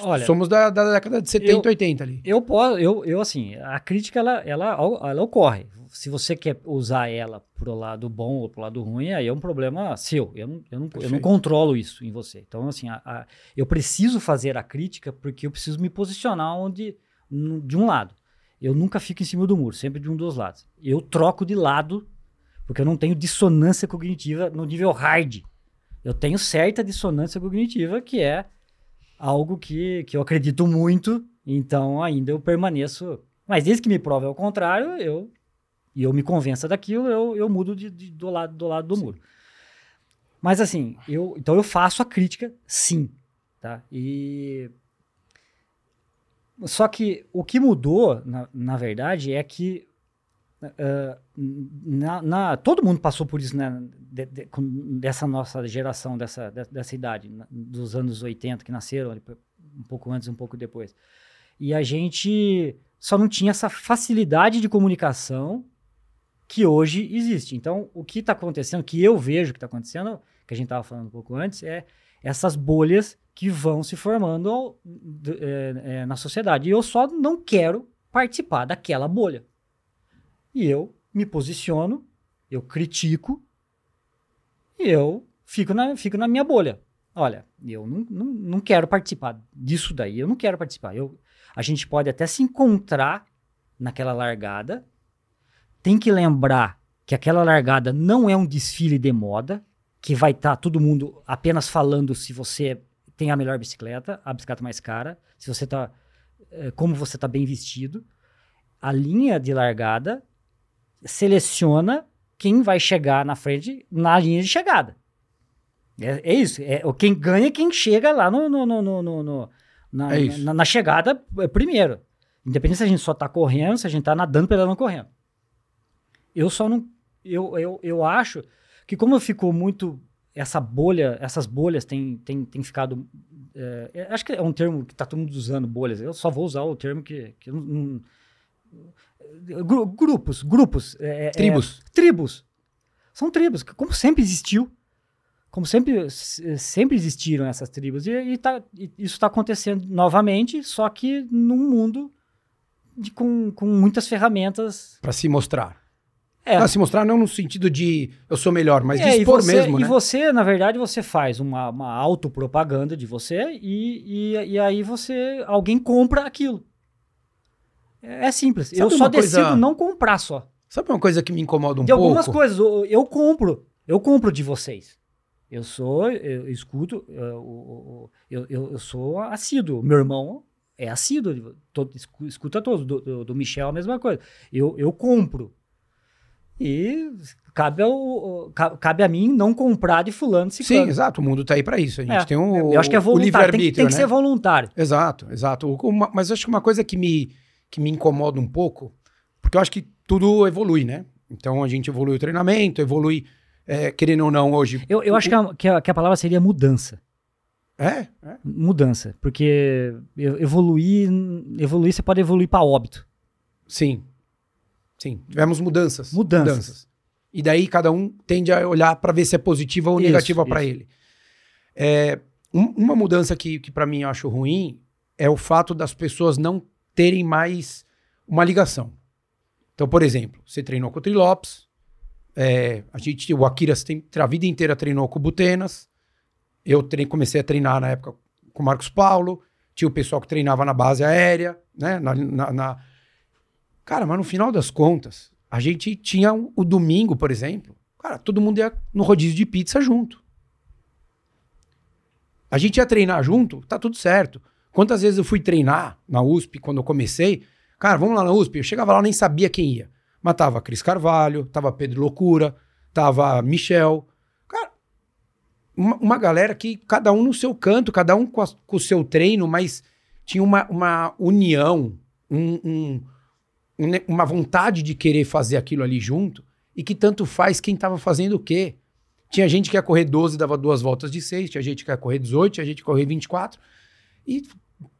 Olha, somos da, da, década de 70, eu, 80 ali. Eu posso, eu, eu assim, a crítica ela, ela, ela ocorre. Se você quer usar ela pro lado bom ou pro lado ruim, aí é um problema seu. Eu não, eu não, eu não controlo isso em você. Então, assim, a, a, eu preciso fazer a crítica porque eu preciso me posicionar onde, de um lado. Eu nunca fico em cima do muro, sempre de um dos lados. Eu troco de lado porque eu não tenho dissonância cognitiva no nível hard. Eu tenho certa dissonância cognitiva que é algo que, que eu acredito muito, então ainda eu permaneço. Mas desde que me prove ao contrário, eu e eu me convença daquilo, eu, eu mudo de, de, do lado do lado do sim. muro. Mas assim, eu então eu faço a crítica, sim, tá? E só que o que mudou, na, na verdade, é que Uh, na, na, todo mundo passou por isso, né? De, de, dessa nossa geração, dessa, de, dessa idade, dos anos 80, que nasceram um pouco antes, um pouco depois. E a gente só não tinha essa facilidade de comunicação que hoje existe. Então, o que está acontecendo, que eu vejo que está acontecendo, que a gente estava falando um pouco antes, é essas bolhas que vão se formando é, é, na sociedade. E eu só não quero participar daquela bolha. E eu me posiciono, eu critico e eu fico na, fico na minha bolha. Olha, eu não, não, não quero participar disso daí, eu não quero participar. Eu, a gente pode até se encontrar naquela largada. Tem que lembrar que aquela largada não é um desfile de moda, que vai estar tá todo mundo apenas falando se você tem a melhor bicicleta, a bicicleta mais cara, se você tá eh, como você está bem vestido. A linha de largada seleciona quem vai chegar na frente na linha de chegada. É, é isso. É, quem ganha é quem chega lá no, no, no, no na, é na, na, chegada é, primeiro. Independente se a gente só está correndo, se a gente está nadando, pedalando, correndo. Eu só não. Eu, eu, eu acho que, como ficou muito. Essa bolha, essas bolhas têm, têm, têm ficado. É, acho que é um termo que está todo mundo usando, bolhas. Eu só vou usar o termo que, que não, não grupos, grupos. É, é, tribos. É, tribos. São tribos, como sempre existiu. Como sempre, sempre existiram essas tribos. E, e, tá, e isso está acontecendo novamente, só que num mundo de, com, com muitas ferramentas. Para se mostrar. É. Se mostrar não no sentido de eu sou melhor, mas é, de expor você, mesmo, e né? E você, na verdade, você faz uma, uma autopropaganda de você e, e, e aí você, alguém compra aquilo. É, é simples. Sabe eu só decido coisa... não comprar só. Sabe uma coisa que me incomoda um de pouco? De algumas coisas. Eu, eu, compro. Eu compro de vocês. Eu sou, eu, eu escuto, eu, eu, eu, sou assíduo. Meu irmão é assíduo, todo, escuta todos. Do, do, do, Michel a mesma coisa. Eu, eu compro. E cabe, ao, cabe a mim não comprar de fulano se Sim, exato. O mundo está aí para isso. A gente é, tem um. Eu acho que é voluntário. Tem, tem, que né? ser voluntário. Exato, exato. Uma, mas acho que uma coisa que me que me incomoda um pouco, porque eu acho que tudo evolui, né? Então a gente evolui o treinamento, evolui, é, querendo ou não, hoje. Eu, eu acho que a, que a, que, a, palavra seria mudança. É? é? Mudança. Porque evoluir, evoluir, você pode evoluir para óbito. Sim. Sim. Tivemos mudanças. Mudanças. mudanças. E daí cada um tende a olhar para ver se é positiva ou isso, negativa para ele. É, um, uma mudança que, que para mim eu acho ruim é o fato das pessoas não terem mais uma ligação. Então, por exemplo, você treinou com o Trilopes, é, a gente, o Akira tem, a vida inteira treinou com o Butenas, eu trein, comecei a treinar na época com o Marcos Paulo, tinha o pessoal que treinava na base aérea, né? Na, na, na... Cara, mas no final das contas, a gente tinha o, o domingo, por exemplo, cara, todo mundo ia no rodízio de pizza junto. A gente ia treinar junto, tá tudo certo. Quantas vezes eu fui treinar na USP quando eu comecei? Cara, vamos lá na USP. Eu chegava lá, nem sabia quem ia. Mas tava Cris Carvalho, tava Pedro Loucura, tava Michel. Cara, uma, uma galera que cada um no seu canto, cada um com, a- com o seu treino, mas tinha uma, uma união, um- um- uma vontade de querer fazer aquilo ali junto e que tanto faz quem tava fazendo o quê. Tinha gente que ia correr 12 e dava duas voltas de 6, tinha gente que ia correr 18, tinha gente que ia correr 24. E,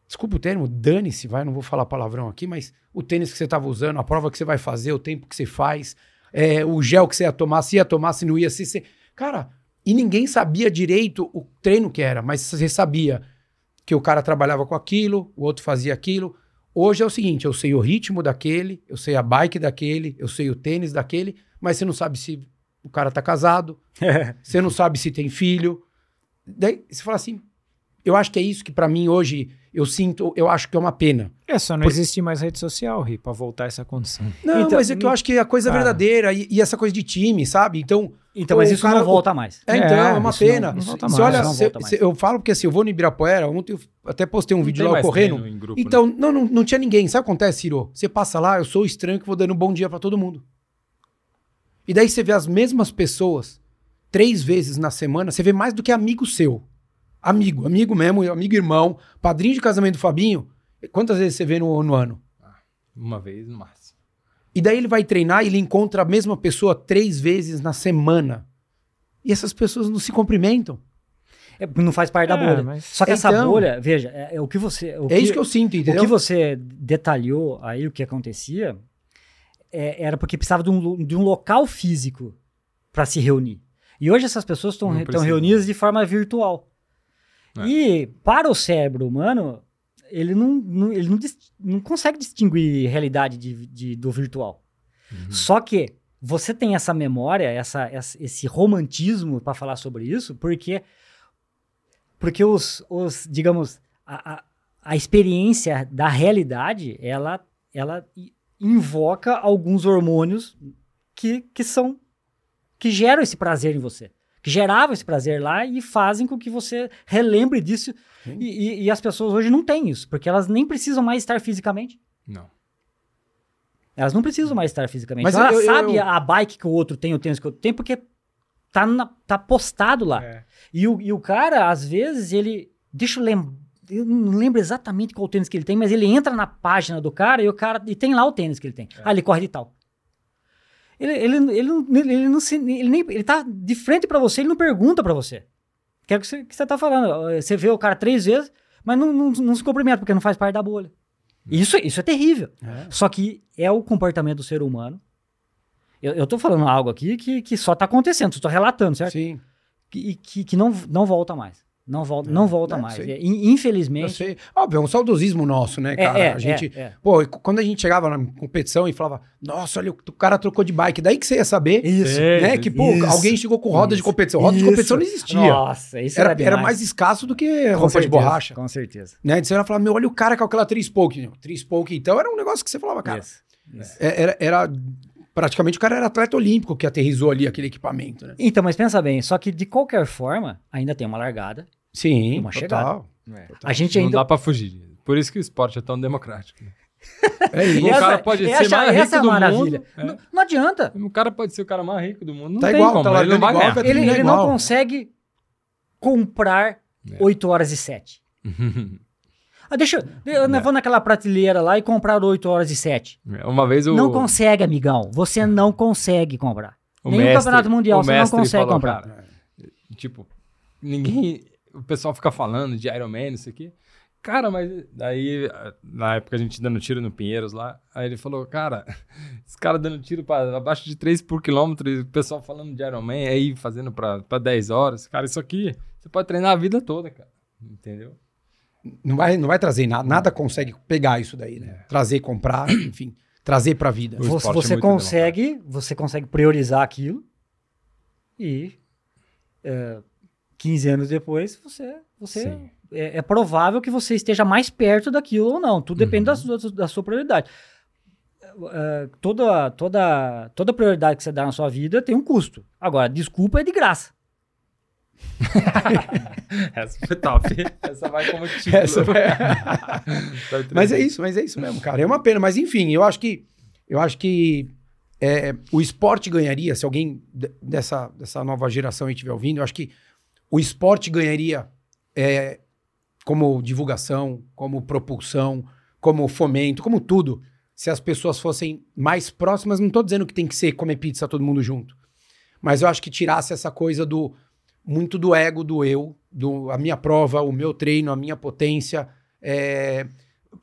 desculpa o termo, dane-se, vai, não vou falar palavrão aqui, mas o tênis que você estava usando, a prova que você vai fazer, o tempo que você faz, é, o gel que você ia tomar, se ia tomar, se não ia, se você... Cara, e ninguém sabia direito o treino que era, mas você sabia que o cara trabalhava com aquilo, o outro fazia aquilo. Hoje é o seguinte, eu sei o ritmo daquele, eu sei a bike daquele, eu sei o tênis daquele, mas você não sabe se o cara tá casado, você não sabe se tem filho. Daí você fala assim, eu acho que é isso que pra mim hoje eu sinto, eu acho que é uma pena. É só não Por- existir mais rede social, Ri, pra voltar essa condição. Não, Então, mas é que eu acho que a coisa é cara. verdadeira e, e essa coisa de time, sabe? Então, Então, mas isso cara- não volta mais. é, então, É, é, uma isso não- pena. não volta mais, olha, não cê- volta mais. cê- eu falo porque assim, eu vou no Ibirapuera, ontem eu até postei um Não vídeo lá eu correndo. grupo, né? Então, não, não, não tinha ninguém. Sabe o que acontece, Ciro? Você passa lá, eu sou o estranho que vou dando um bom dia pra todo mundo. E daí você vê as mesmas pessoas três vezes na semana, você vê mais do que amigo seu. Amigo, amigo mesmo, amigo irmão, padrinho de casamento do Fabinho. Quantas vezes você vê no, no ano? Uma vez no máximo. E daí ele vai treinar e ele encontra a mesma pessoa três vezes na semana. E essas pessoas não se cumprimentam. É, não faz parte da É, bolha. mas- Só que essa Então- bolha, veja, é, é o que você. O é isso que eu sinto, O entendeu? que você detalhou aí, o que acontecia, é, era porque precisava de um, de um local físico para se reunir. E hoje essas pessoas estão reunidas de forma virtual. É. E para o cérebro humano, ele não, não- ele não, não consegue distinguir realidade de, de- do virtual. Uhum. Só que você tem essa memória, essa, essa- esse romantismo para falar sobre isso, porque porque os, os digamos, a, a, a experiência da realidade, ela, ela invoca alguns hormônios que, que são que geram esse prazer em você, geravam esse prazer lá e fazem com que você relembre disso. E, e- e as pessoas hoje não têm isso, porque elas nem precisam mais estar fisicamente. Não. Elas não precisam mais estar fisicamente. Mas Ela eu- eu- sabe eu- a bike que o outro tem, o tênis que o outro tem, porque tá, na- tá postado lá. É. E, o, e o cara, às vezes, ele. Deixa eu lembrar. Eu não lembro exatamente qual tênis que ele tem, mas ele entra na página do cara e o cara. E tem lá o tênis que ele tem. Ah, ele corre de tal. Ele, ele, ele, não- ele, não se, ele, nem, ele tá de frente pra você, ele não pergunta pra você. Que é o que você, que você tá falando. Você vê o cara três vezes, mas não, não, não se cumprimenta, porque não faz parte da bolha. Isso, isso é terrível. É. Só que é o comportamento do ser humano. Eu, eu tô falando algo aqui que, que só tá acontecendo, só tô relatando, certo? Sim, que, que, que não, não volta mais. Não volta, não volta é, mais. sei. É, in- eu infelizmente. sei. Óbvio, é um saudosismo nosso, né, É, cara? é, a gente, é, é. pô, quando a gente chegava na competição e falava, nossa, olha, o cara trocou de bike, daí que você ia saber, Isso. É, né, que, pô, isso, alguém chegou com roda de isso, competição. Roda de isso. competição não existia. Nossa, isso era, era, era mais escasso do que Com roupa de certeza, borracha. Com certeza. Né? Você ia falar, meu, olha o cara com aquela tri-spoke. Tri-spoke, então, era um negócio que você falava, cara, Isso, isso. é- era, era- praticamente o cara era atleta olímpico que aterrizou ali aquele equipamento, né? Então, mas pensa bem, só que de qualquer forma, ainda tem uma largada. Sim, Uma total. A gente Não ainda. dá pra fugir. Por isso que o esporte é tão democrático. né? É isso. O cara pode ser essa, mais rico essa é do maravilha. mundo, é. Não, não adianta. O cara pode ser o cara mais rico do mundo. Não Tá tem igual, como. tá ele não vai igual, ganhar. vai- Ele, não é ele não consegue comprar É. 8 horas e 7. Ah, deixa eu. Eu É. vou naquela prateleira lá e comprar 8 horas e 7. Uma vez o, Não consegue, amigão. Você não consegue comprar. o Nem o mestre- campeonato mundial o você não consegue falou, comprar. cara, tipo, ninguém. O pessoal fica falando de Iron Man, isso aqui. Cara, mas daí, na época a gente dando tiro no Pinheiros lá, aí ele falou, cara, esse cara dando tiro pra abaixo de 3 por quilômetro e o pessoal falando de Iron Man, aí fazendo pra, pra 10 horas. Cara, isso aqui você pode treinar a vida toda, cara. Entendeu? Não vai, não vai trazer nada, nada consegue pegar isso daí, né? Trazer, comprar, enfim, trazer pra vida. O Você, é você muito consegue, você consegue priorizar aquilo e é, 15 anos depois você, você é, é provável que você esteja mais perto daquilo ou não. Tudo depende da, Uhum. sua, da sua prioridade. É, toda, toda, toda prioridade que você dá na sua vida tem um custo. Agora, desculpa é de graça. Essa foi top. Essa vai como título. Vai- mas é isso, mas é isso mesmo, cara. É uma pena, mas enfim, eu acho que eu acho que é, o esporte ganharia, se alguém de- dessa, dessa nova geração aí estiver ouvindo, eu acho que o esporte ganharia é, como divulgação, como propulsão, como fomento, como tudo, se as pessoas fossem mais próximas. Não tô dizendo que tem que ser comer pizza todo mundo junto, mas eu acho que tirasse essa coisa do muito do ego do eu, do a minha prova, o meu treino, a minha potência, é,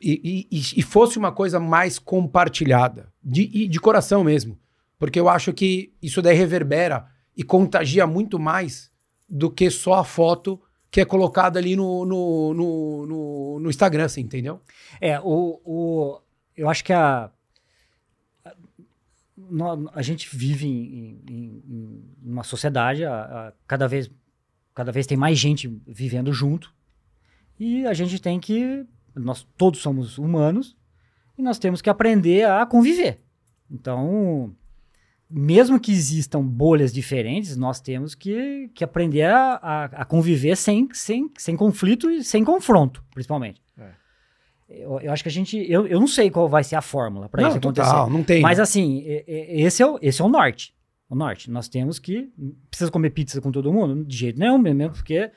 e, e- e fosse uma coisa mais compartilhada, de, de coração mesmo. Porque eu acho que isso daí reverbera e contagia muito mais do que só a foto que é colocada ali no, no, no, no- no Instagram, você entendeu? É, o, o, eu acho que a, a gente vive em, em- em uma sociedade, a, a- cada, vez, cada vez tem mais gente vivendo junto, e a gente tem que, nós todos somos humanos, e nós temos que aprender a conviver. Então, mesmo que existam bolhas diferentes, nós temos que, que aprender a, a, a conviver sem, sem, sem conflito e sem confronto, principalmente. Eu, eu acho que a gente. Eu, eu não sei qual vai ser a fórmula para isso acontecer. total, não tem. Mas assim, esse é, o, esse é o norte. O norte. Nós temos que. Precisa comer pizza com todo mundo? De jeito nenhum, mesmo porque.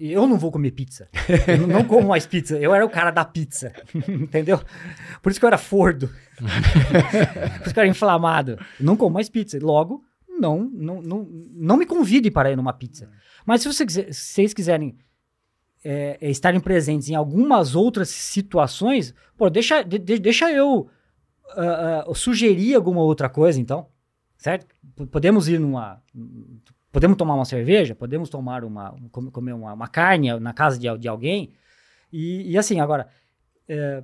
Eu não vou comer pizza. Eu não- como mais pizza. Eu era o cara da pizza. Entendeu? Por isso que eu era fordo. Por isso que eu era inflamado. Não como mais pizza. Logo, não, não, não, não me convide para ir numa pizza. Mas se, você se vocês quiserem é, é, estarem presentes em algumas outras situações, pô, deixa, de- de- deixa eu ah, ah, sugerir alguma outra coisa, então. Certo? Podemos ir numa. Podemos tomar uma cerveja, podemos tomar uma. com- comer uma, uma carne na casa de, de alguém. E, e assim, agora. é,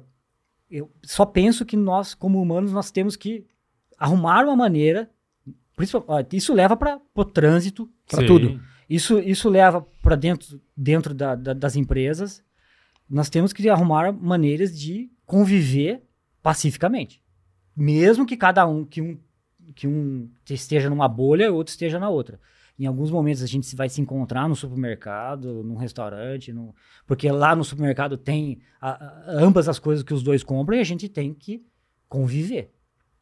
eu só penso que nós, como humanos, nós temos que arrumar uma maneira. ó, Isso leva para o trânsito, Sim. tudo. isso, isso leva para dentro, dentro da- da- das empresas. Nós temos que arrumar maneiras de conviver pacificamente. Mesmo que cada um, que um, que um esteja numa bolha e outro esteja na outra. Em alguns momentos a gente se- vai se encontrar no supermercado, num restaurante, no- porque lá no supermercado tem a- a- ambas as coisas que os dois compram e a gente tem que conviver.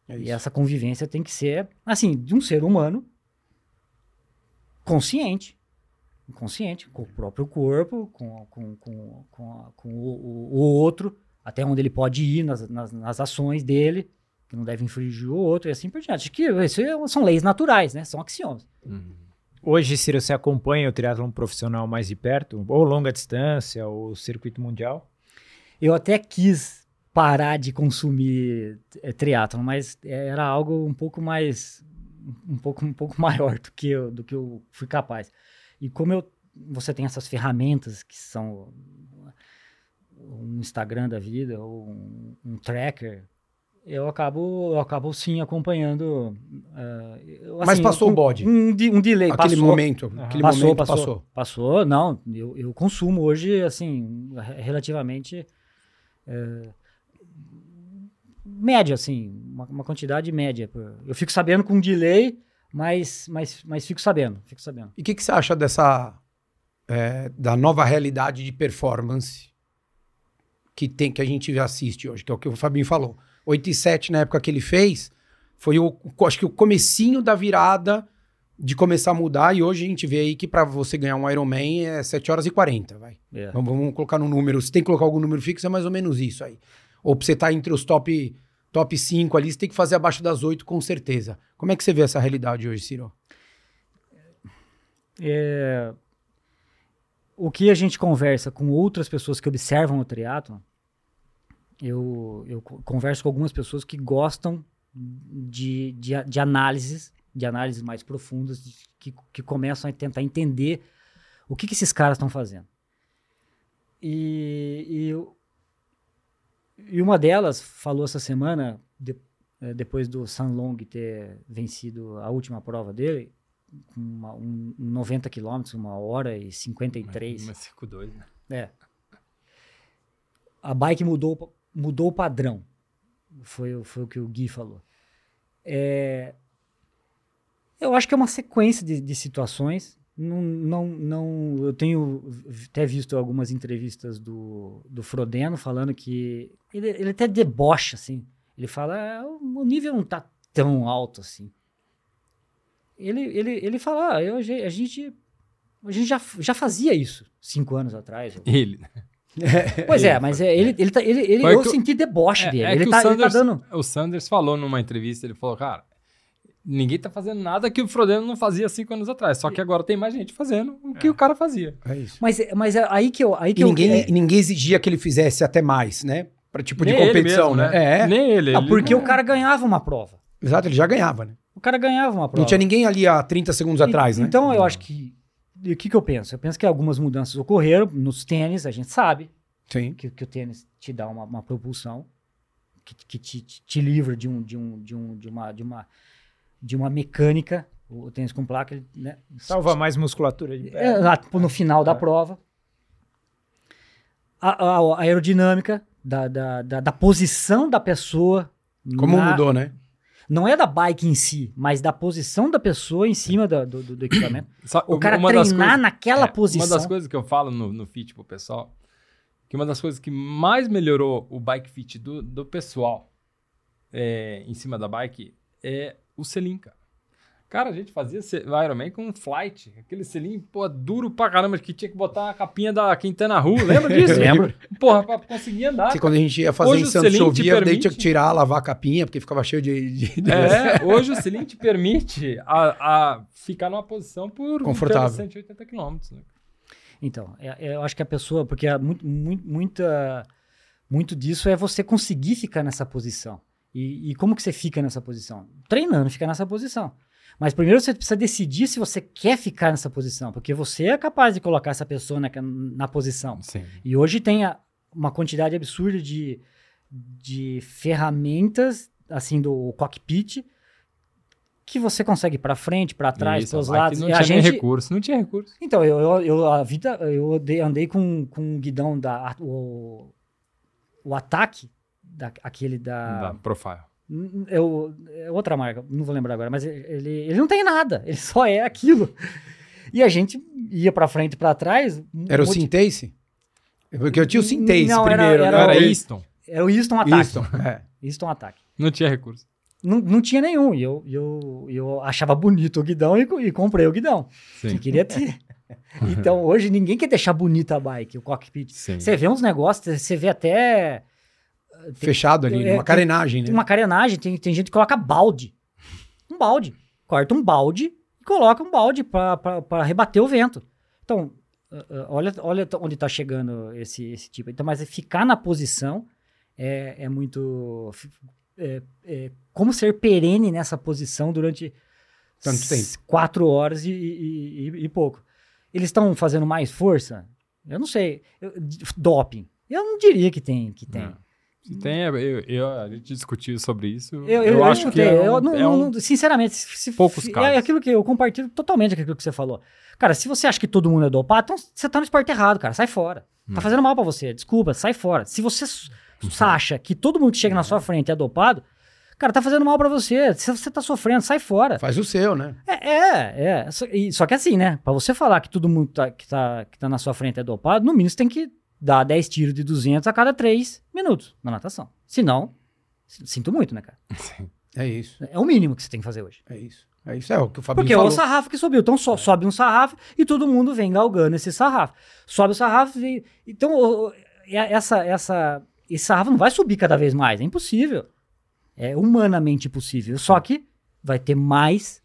É E essa convivência tem que ser, assim, de um ser humano consciente. Consciente, com o próprio corpo, com, com, com, com, a- com o, o- o outro, até onde ele pode ir nas, nas, nas ações dele, que não deve infringir o outro, e assim por diante. Acho que isso é- são leis naturais, né? São axiomas. Hoje, Ciro, você acompanha o triatlon profissional mais de perto? Ou longa distância, ou circuito mundial? Eu até quis parar de consumir é, triatlon, mas era algo um pouco mais um pouco um pouco maior do que eu, do que eu fui capaz. E como eu você tem essas ferramentas que são um Instagram da vida ou um, um tracker, eu acabo eu acabo sim acompanhando. eh, eu, Mas assim, passou um- o bode. Um, um delay. Aquele passou. momento, aquele passou, momento passou, passou. passou. não, eu, eu consumo hoje, assim, re- relativamente é, média, assim, uma, uma quantidade média. Eu fico sabendo com delay, mas, mas, mas fico sabendo, fico sabendo. E o que, que você acha dessa é, da nova realidade de performance que tem que a gente assiste hoje, que é o que o Fabinho falou. 8 e 7 na época que ele fez, foi o acho que o comecinho da virada de começar a mudar e hoje a gente vê aí que para você ganhar um Ironman é 7 horas e 40, vai. É. Vamos, vamos colocar no número, se tem que colocar algum número fixo é mais ou menos isso aí. Ou pra você estar entre os top top 5 ali, você tem que fazer abaixo das 8 com certeza. Como é que você vê essa realidade hoje, Ciro? É, o que a gente conversa com outras pessoas que observam o triatlon, eu, eu co- converso com algumas pessoas que gostam de, de, de análises, de análises mais profundas, de- que, que começam a tentar entender o que, que esses caras estão fazendo. E, e, e uma delas falou essa semana, de- eh, depois do Sanlong ter vencido a última prova dele, com uma, um, 90 quilômetros, uma hora e 53. Mas 5-2, né? É. A bike mudou, mudou o padrão. Foi, o- foi o que o Gui falou. É, eu acho que é uma sequência de, de situações Não, não, não, eu tenho até visto algumas entrevistas do, do Frodeno falando que ele, ele até debocha, assim. Ele fala, "Ah, o nível não tá tão alto assim. Ele, ele, ele fala, ah, eu, a gente, a gente já, já fazia isso cinco anos atrás. Ele. né? Pois é, mas é, ele, ele, tá, ele, ele eu senti deboche É, dele. é ele, que tá, o, ele tá Sanders, dando. o Sanders falou numa entrevista, ele falou, cara, ninguém tá fazendo nada que o Frodeno não fazia cinco anos atrás, só que agora tem mais gente fazendo o que o cara fazia. É isso. Mas, mas é aí que eu. Aí que E ninguém, eu, é- e ninguém exigia que ele fizesse até mais, né? Pra tipo de Nem ele competição, mesmo, né? É, Nem ele. Ah, ele- porque o cara ganhava uma prova. exato, ele já ganhava, né? O cara ganhava uma prova. Não tinha ninguém ali há 30 segundos atrás, né? Então eu acho que. E o que, que eu penso? Eu penso que algumas mudanças ocorreram nos tênis, a gente sabe Sim. que, que o tênis te dá uma, uma propulsão, que, que te, te, te livra de, um, de, um, de, um, de, uma, de, uma, de uma mecânica. O, tênis com placa, ele, né? Salva mais musculatura de pé. É, tipo, no final da prova. A, a- a aerodinâmica da, da, da, da posição da pessoa. Como na- mudou, né? Não é da bike em si, mas da posição da pessoa em cima do, do, do equipamento. Sa- O cara treinar naquela é, posição. Uma das coisas que eu falo no, no Fit pro pessoal, que uma das coisas que mais melhorou o bike fit do, do pessoal é, em cima da bike é o selim, cara. Cara, a gente fazia o Ironman com um flight, aquele selim, pô, duro pra caramba, que tinha que botar a capinha da Quintana Rua, lembra disso? Lembro. Porra, pra conseguir andar. Porque quando a gente ia fazer Hoje em Santos chovia, daí permite- tinha que tirar, lavar a capinha, porque ficava cheio de... de- É, hoje o selim te permite a, a ficar numa posição por Confortável. 180 quilômetros, né? Então, é- é- eu acho que a pessoa, porque é muito, muito, muita, muito disso é você conseguir ficar nessa posição. E, e como que você fica nessa posição? Treinando, ficar nessa posição. Mas primeiro você precisa decidir se você quer ficar nessa posição, porque você é capaz de colocar essa pessoa na, na posição. Sim. E hoje tem a- uma quantidade absurda de, de ferramentas, assim, do cockpit, que você consegue para frente, para trás, para os lados. Não E tinha gente, recurso, não tinha recurso. então, eu, eu, eu- a vida, eu andei, andei com, com o guidão da. O, o ataque, da, aquele da. Da profile. Eu, é outra marca, não vou lembrar agora, mas ele, ele não tem nada, ele só é aquilo. E a gente ia pra frente e pra trás. Era o modi- Syntace? Porque eu tinha o Syntace Não, era- primeiro. era né? Era o- Easton. Era o Easton Ataque. Easton, é. Easton Ataque. Não tinha recurso. Não, não tinha nenhum. E eu, eu, eu achava bonito o guidão e, e comprei o guidão. Sim. Que queria ter. Então, hoje, ninguém quer deixar bonita a bike, o cockpit. Sim. Você vê uns negócios, você vê até Fechado ali, É, uma carenagem, né? tem uma carenagem, tem, tem gente que coloca balde. Um balde. Corta um balde e coloca um balde para rebater o vento. Então, ah, ah, olha, olha onde está chegando esse, esse tipo. Então, mas ficar na posição é, é muito. é- é como ser perene nessa posição durante Tanto tempo. quatro horas e, e- e- e pouco. Eles estão fazendo mais força? Eu não sei. Eu- doping. Eu não diria que tem. Que tem. Não. Se tem, eu, eu- a gente discutiu sobre isso. Eu, Eu, eu, acho que é um, eu não- é um- não- sinceramente, se, poucos se- casos. é aquilo que eu compartilho totalmente aquilo que você falou. Cara, se você acha que todo mundo é dopado, então você tá no esporte errado, cara, sai fora. Hum. Tá fazendo mal pra você, desculpa, sai fora. Se você acha que todo mundo que chega na sua frente é dopado, cara, tá fazendo mal pra você. Se você tá sofrendo, sai fora. Faz o seu, né? É, é, é. Só, e- só que assim, né? Pra você falar que todo mundo tá, que, tá, que tá na sua frente é dopado, no mínimo você tem que dar 10 tiros de 200 a cada 3 minutos na natação. Senão, s- sinto muito, né, cara? É isso, É o mínimo que você tem que fazer hoje. é isso. É isso, é o que o Fabinho Porque é falou. o sarrafo que subiu. Então so- sobe um sarrafo e todo mundo vem galgando esse sarrafo. Sobe o sarrafo e... Então, é- essa, essa, esse sarrafo não vai subir cada vez mais. É impossível. É humanamente impossível. Só que vai ter mais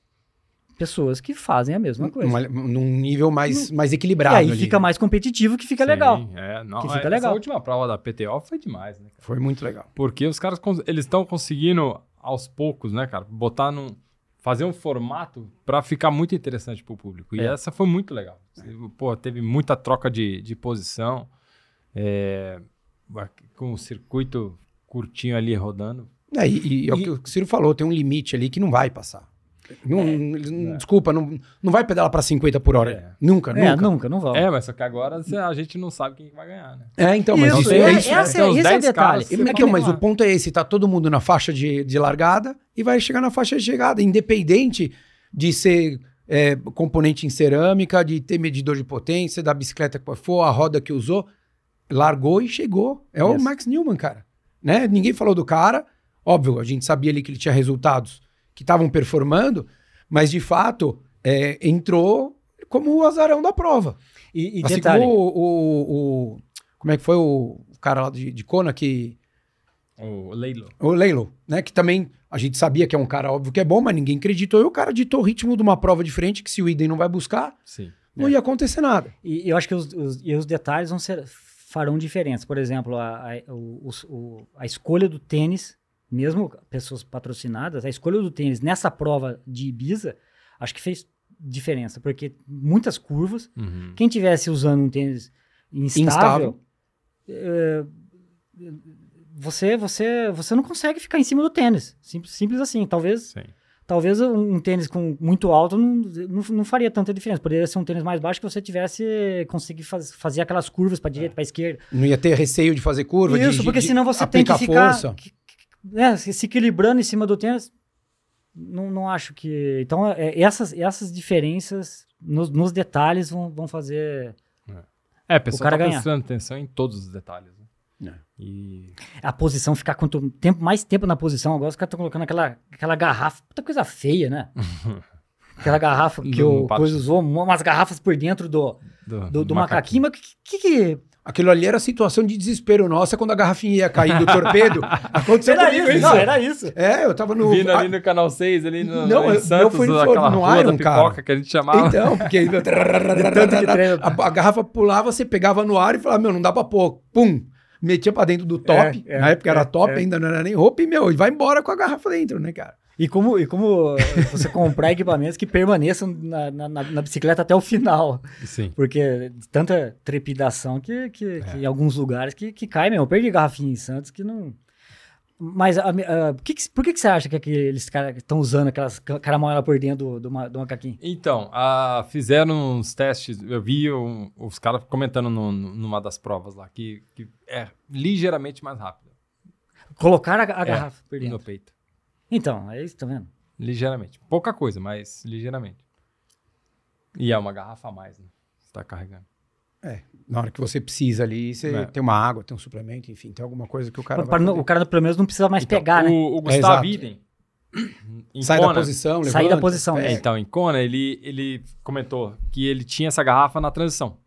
pessoas que fazem a mesma coisa. Uma- num nível mais, mais e equilibrado aí ali, fica né? mais competitivo que fica Sim, legal. É, não, Que fica essa legal. última prova da PTO foi demais, né? cara? Foi muito legal. Porque os caras, eles estão conseguindo, aos poucos, né, cara, botar num... Fazer um formato pra ficar muito interessante pro público. E É. essa foi muito legal. Pô, teve muita troca de, de posição. é, com o circuito curtinho ali rodando. É, e, e é o que o Ciro falou, tem um limite ali que não vai passar. Não, eles não- Desculpa, não, não vai pedalar pra 50 por hora. É. Nunca, É, nunca. nunca, não vão. É, mas só que agora a gente não sabe quem que vai ganhar, né? É, então, mas Isso, isso, é, é isso. essa- Tem uns esse é o 10 detalhe. É, então, mas o ponto é esse, tá todo mundo na faixa de, de largada e vai chegar na faixa de chegada, independente de ser é, componente em cerâmica, de ter medidor de potência, da bicicleta que for, a roda que usou, largou e chegou. É o Yes. Max Newman, cara. Né? Ninguém falou do cara. Óbvio, a gente sabia ali que ele tinha resultados que estavam performando, mas de fato é, entrou como o azarão da prova. E, e assim detalhe, como o, o- o- Como é que foi o cara lá de, de Kona que. O Leilo. O Leilo, né? Que também a gente sabia que é um cara óbvio que é bom, mas ninguém acreditou. E o cara ditou o ritmo de uma prova diferente que se o Idem não vai buscar, Sim. não ia acontecer nada. E eu acho que os, os, e os detalhes vão ser, farão diferença. Por exemplo, a, a, o- o- a escolha do tênis, mesmo pessoas patrocinadas, a escolha do tênis nessa prova de Ibiza, acho que fez diferença, porque muitas curvas, Uhum. quem tivesse usando um tênis instável, Instável. eh, você, você, você não consegue ficar em cima do tênis. Simples, simples assim. Talvez Sim. Talvez um, tênis com muito alto não, não, não faria tanta diferença. Poderia ser um tênis mais baixo que você tivesse conseguir faz- fazer aquelas curvas para direita, para esquerda. Não ia ter receio de fazer curva, Isso, de, porque de senão você tem que aplicar ficar força. que- né, se, equilibrando em cima do tênis. Não, não acho que. Então, é, essas, essas diferenças nos, nos detalhes vão, vão fazer É, a pessoa cara tá prestando atenção em todos os detalhes. Né? É. E a posição ficar quanto tempo, mais tempo na posição. Agora os caras estão colocando aquela, aquela garrafa. Puta coisa feia, né? Aquela garrafa que o. Coisa usou, umas garrafas por dentro do, do, do, do macaquinho. Mas que, que, que, Aquilo ali era a situação de desespero nossa quando a garrafinha ia cair do torpedo. Aconteceu Era comigo isso, isso. não, era isso. É, eu tava no. Vindo ali no canal 6, ali no, Não, no, eu- Santos, eu fui no- aquela no rua Iron, da pipoca cara. que a gente chamava. Então, porque tanto que treina. a, a garrafa pulava, você pegava no ar e falava, meu, não dá pra pôr. Pum! Metia pra dentro do top. É, é, Na época é, era top, é. ainda não era nem roupa, e, meu, e vai embora com a garrafa dentro, né, cara? E como, e como você comprar equipamentos que permaneçam na, na, na- bicicleta até o final. Sim. Porque tanta trepidação que, que, É. que em alguns lugares que, que cai mesmo. Eu perdi garrafinha em Santos que não. Mas a, a- por, que, que- por que, que você acha que aqueles caras estão usando aquelas ca- caramoela por dentro do, do, ma- do macaquinho? Então, a- fizeram uns testes, eu vi um- os caras comentando no- no- numa das provas lá, que, que é ligeiramente mais rápido Colocaram a, É, garrafa por no dentro. peito. Então, é isso, tá vendo? Ligeiramente. Pouca coisa, mas ligeiramente. E é uma garrafa a mais, né? Você tá carregando. Na hora que você precisa ali, você É. tem uma água, tem um suplemento, enfim, tem alguma coisa que o cara não- o cara, pelo menos, não precisa mais Então, pegar, né? O, o É, Gustavo. Idem. em Sai Kona- da posição, Sai levanta, da posição, é, é. Então, em Kona, ele, ele comentou que ele tinha essa garrafa na transição.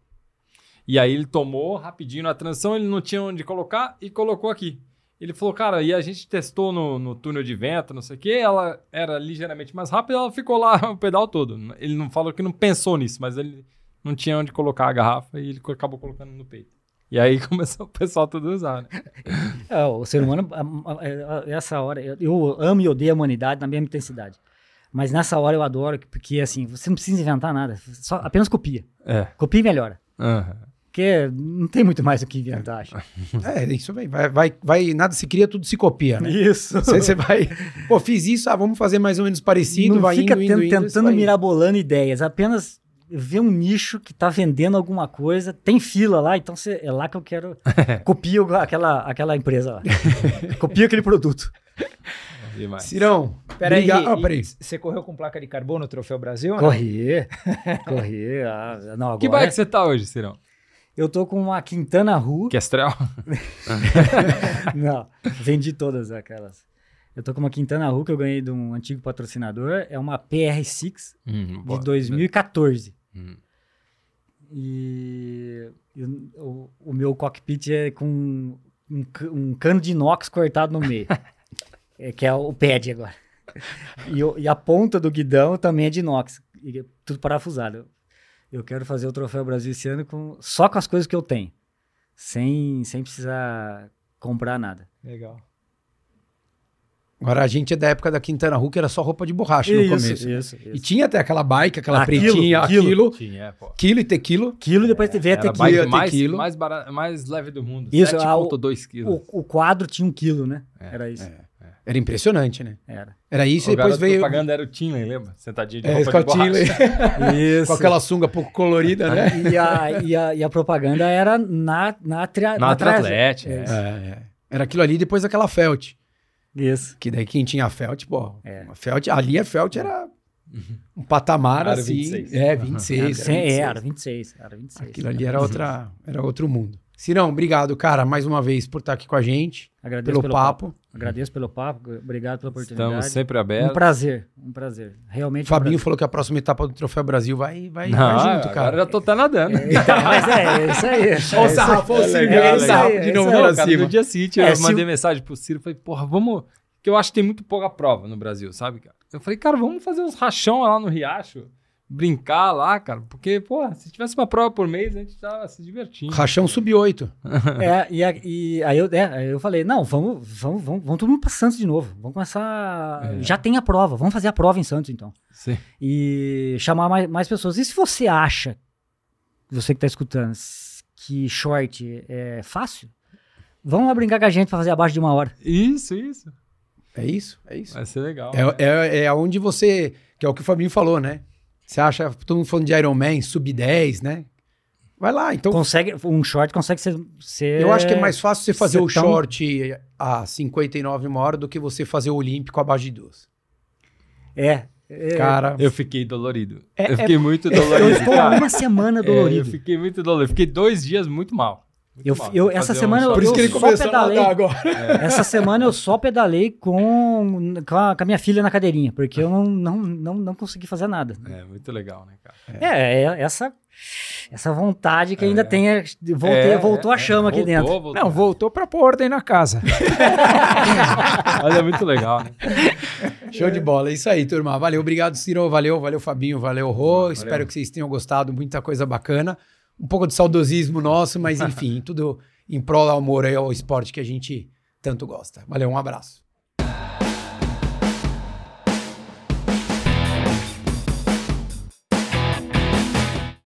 E aí ele tomou rapidinho na transição, ele não tinha onde colocar e colocou aqui. Ele falou, cara, e a gente testou no, no túnel de vento, não sei o quê, ela era ligeiramente mais rápida, ela ficou lá o pedal todo. Ele não falou que não pensou nisso, mas ele não tinha onde colocar a garrafa e ele acabou colocando no peito. E aí começou o pessoal todo a usar, né? É, o ser humano, a- essa hora, eu, amo e odeio a humanidade na mesma intensidade. Mas nessa hora eu adoro, porque assim, você não precisa inventar nada, só, apenas copia. É. Copia e melhora. Aham. Porque não tem muito mais o que inventar, acho. É, isso vem. Vai, vai, vai, nada se cria, tudo se copia, né? Isso. Você, você vai. Pô, fiz isso, ah, vamos fazer mais ou menos parecido, não vai fica indo, indo, indo, isso tentando mirabolando ideias, apenas vê um nicho que tá vendendo alguma coisa, tem fila lá, então cê- é lá que eu quero. Copia aquela, aquela empresa lá. Copia aquele produto. Demais. Cirão, Peraí, briga- ah, peraí. você correu com placa de carbono no Troféu Brasil? Correr. Correr. ah, não, agora. Que bike você tá hoje, Cirão? Eu tô com uma Quintana Ru. Kestrel? Não, vendi todas aquelas. Eu tô com uma Quintana Ru que eu ganhei de um antigo patrocinador. É uma PR6 Hum, de boa. 2014. Hum. E, e o, o meu cockpit é com um, um cano de inox cortado no meio. é, que é o pad agora. E, e a ponta do guidão também é de inox. é tudo parafusado. Eu quero fazer o Troféu Brasil esse ano com, só com as coisas que eu tenho. Sem, sem precisar comprar nada. Legal. Agora a gente é da época da Quintana Roo, que era só roupa de borracha no começo. isso, E isso. tinha até aquela bike, aquela Ah, pretinha, quilo. aquilo, Tinha, é, pô. quilo e tequilo. Quilo e depois veio Era até a quilo. bike Quilo. mais, Quilo. mais, barata, mais leve do mundo. Isso, ah, o- 7,2 quilos. O, o quadro tinha um quilo, né? É, Era isso. Era impressionante, né? Era. Era isso o e depois veio. propaganda era o Tinley, lembra? Sentadinho de É, roupa de. Tinley, Isso. com aquela sunga pouco colorida, né? E a, e, a, e a propaganda era na, na, tria, Na tria- Triathlete, é. É, é. Era aquilo ali depois aquela Felt. Isso. Que daí quem tinha a Felt, pô, É. a Felt, ali a Felt era um patamar Era assim. 26. É, 26. Era, era sim, 26. era 26, era 26. Aquilo ali era, outra, era outro mundo. Cirão, obrigado, cara, mais uma vez por estar aqui com a gente, Agradeço pelo, papo. Agradeço pelo papo, obrigado pela oportunidade. Estamos sempre Um abertos. prazer, um prazer. Realmente O Fabinho um falou que a próxima etapa do Troféu Brasil vai, vai, Não, vai junto, agora cara. já tô até nadando. prazer. Então, mas é, é isso aí. Olha o É olha o Ciro legal, virando legal. sarrafo É de novo pra cima. no dia seguinte É, eu mandei mensagem pro Ciro, falei, porra, vamos... Que eu acho que tem muito pouca prova no Brasil, sabe, cara? Eu falei, cara, vamos fazer uns rachão lá no Riacho, brincar lá, cara, porque, porra, se tivesse uma prova por mês, a gente tava se divertindo. Rachão sub-8. É, e, a- e aí eu, é, aí eu falei, não, vamos, vamos, vamos, vamos todo mundo pra Santos de novo. Vamos começar. É. Já tem a prova, vamos fazer a prova em Santos, então. Sim. E chamar mais, mais pessoas. E se você acha, você que tá escutando, que short é fácil, vamos lá brincar com a gente pra fazer abaixo de uma hora. Isso, isso. É isso, é isso. Vai ser legal. É, é, é onde você. Que é o que o Fabinho falou, né? Você acha, todo mundo falando de Iron Man, sub-10, né? Vai lá. Então, Consegue, um short consegue ser. ser eu acho que é mais fácil você fazer o tão- short a 59 uma hora do que você fazer o Olímpico abaixo de duas. É. é Cara, Eu fiquei dolorido. É- eu fiquei muito eu dolorido, estou há cara. uma semana É, dolorido. eu fiquei muito dolorido. Fiquei dois dias muito mal. Eu- eu- essa semana eu- por isso que ele só começou pedalei. a nadar agora. Essa semana eu só pedalei com, com, a, com a minha filha na cadeirinha, porque eu não, não, não, não consegui fazer nada. É, muito legal, né, cara? É, é essa, essa vontade que ainda É. tem. é, Voltei, É, voltou é, a chama aqui voltou, dentro. Voltou. Não, voltou pra pôr ordem na casa. Mas é muito legal, né? Show de bola. É isso aí, turma. Valeu, obrigado, Ciro. Valeu, valeu, Fabinho. Valeu, Rô. Espero que vocês tenham gostado. Muita coisa bacana. Um pouco de saudosismo nosso, mas enfim, tudo em prol do amor aí ao esporte que a gente tanto gosta. Valeu, um abraço.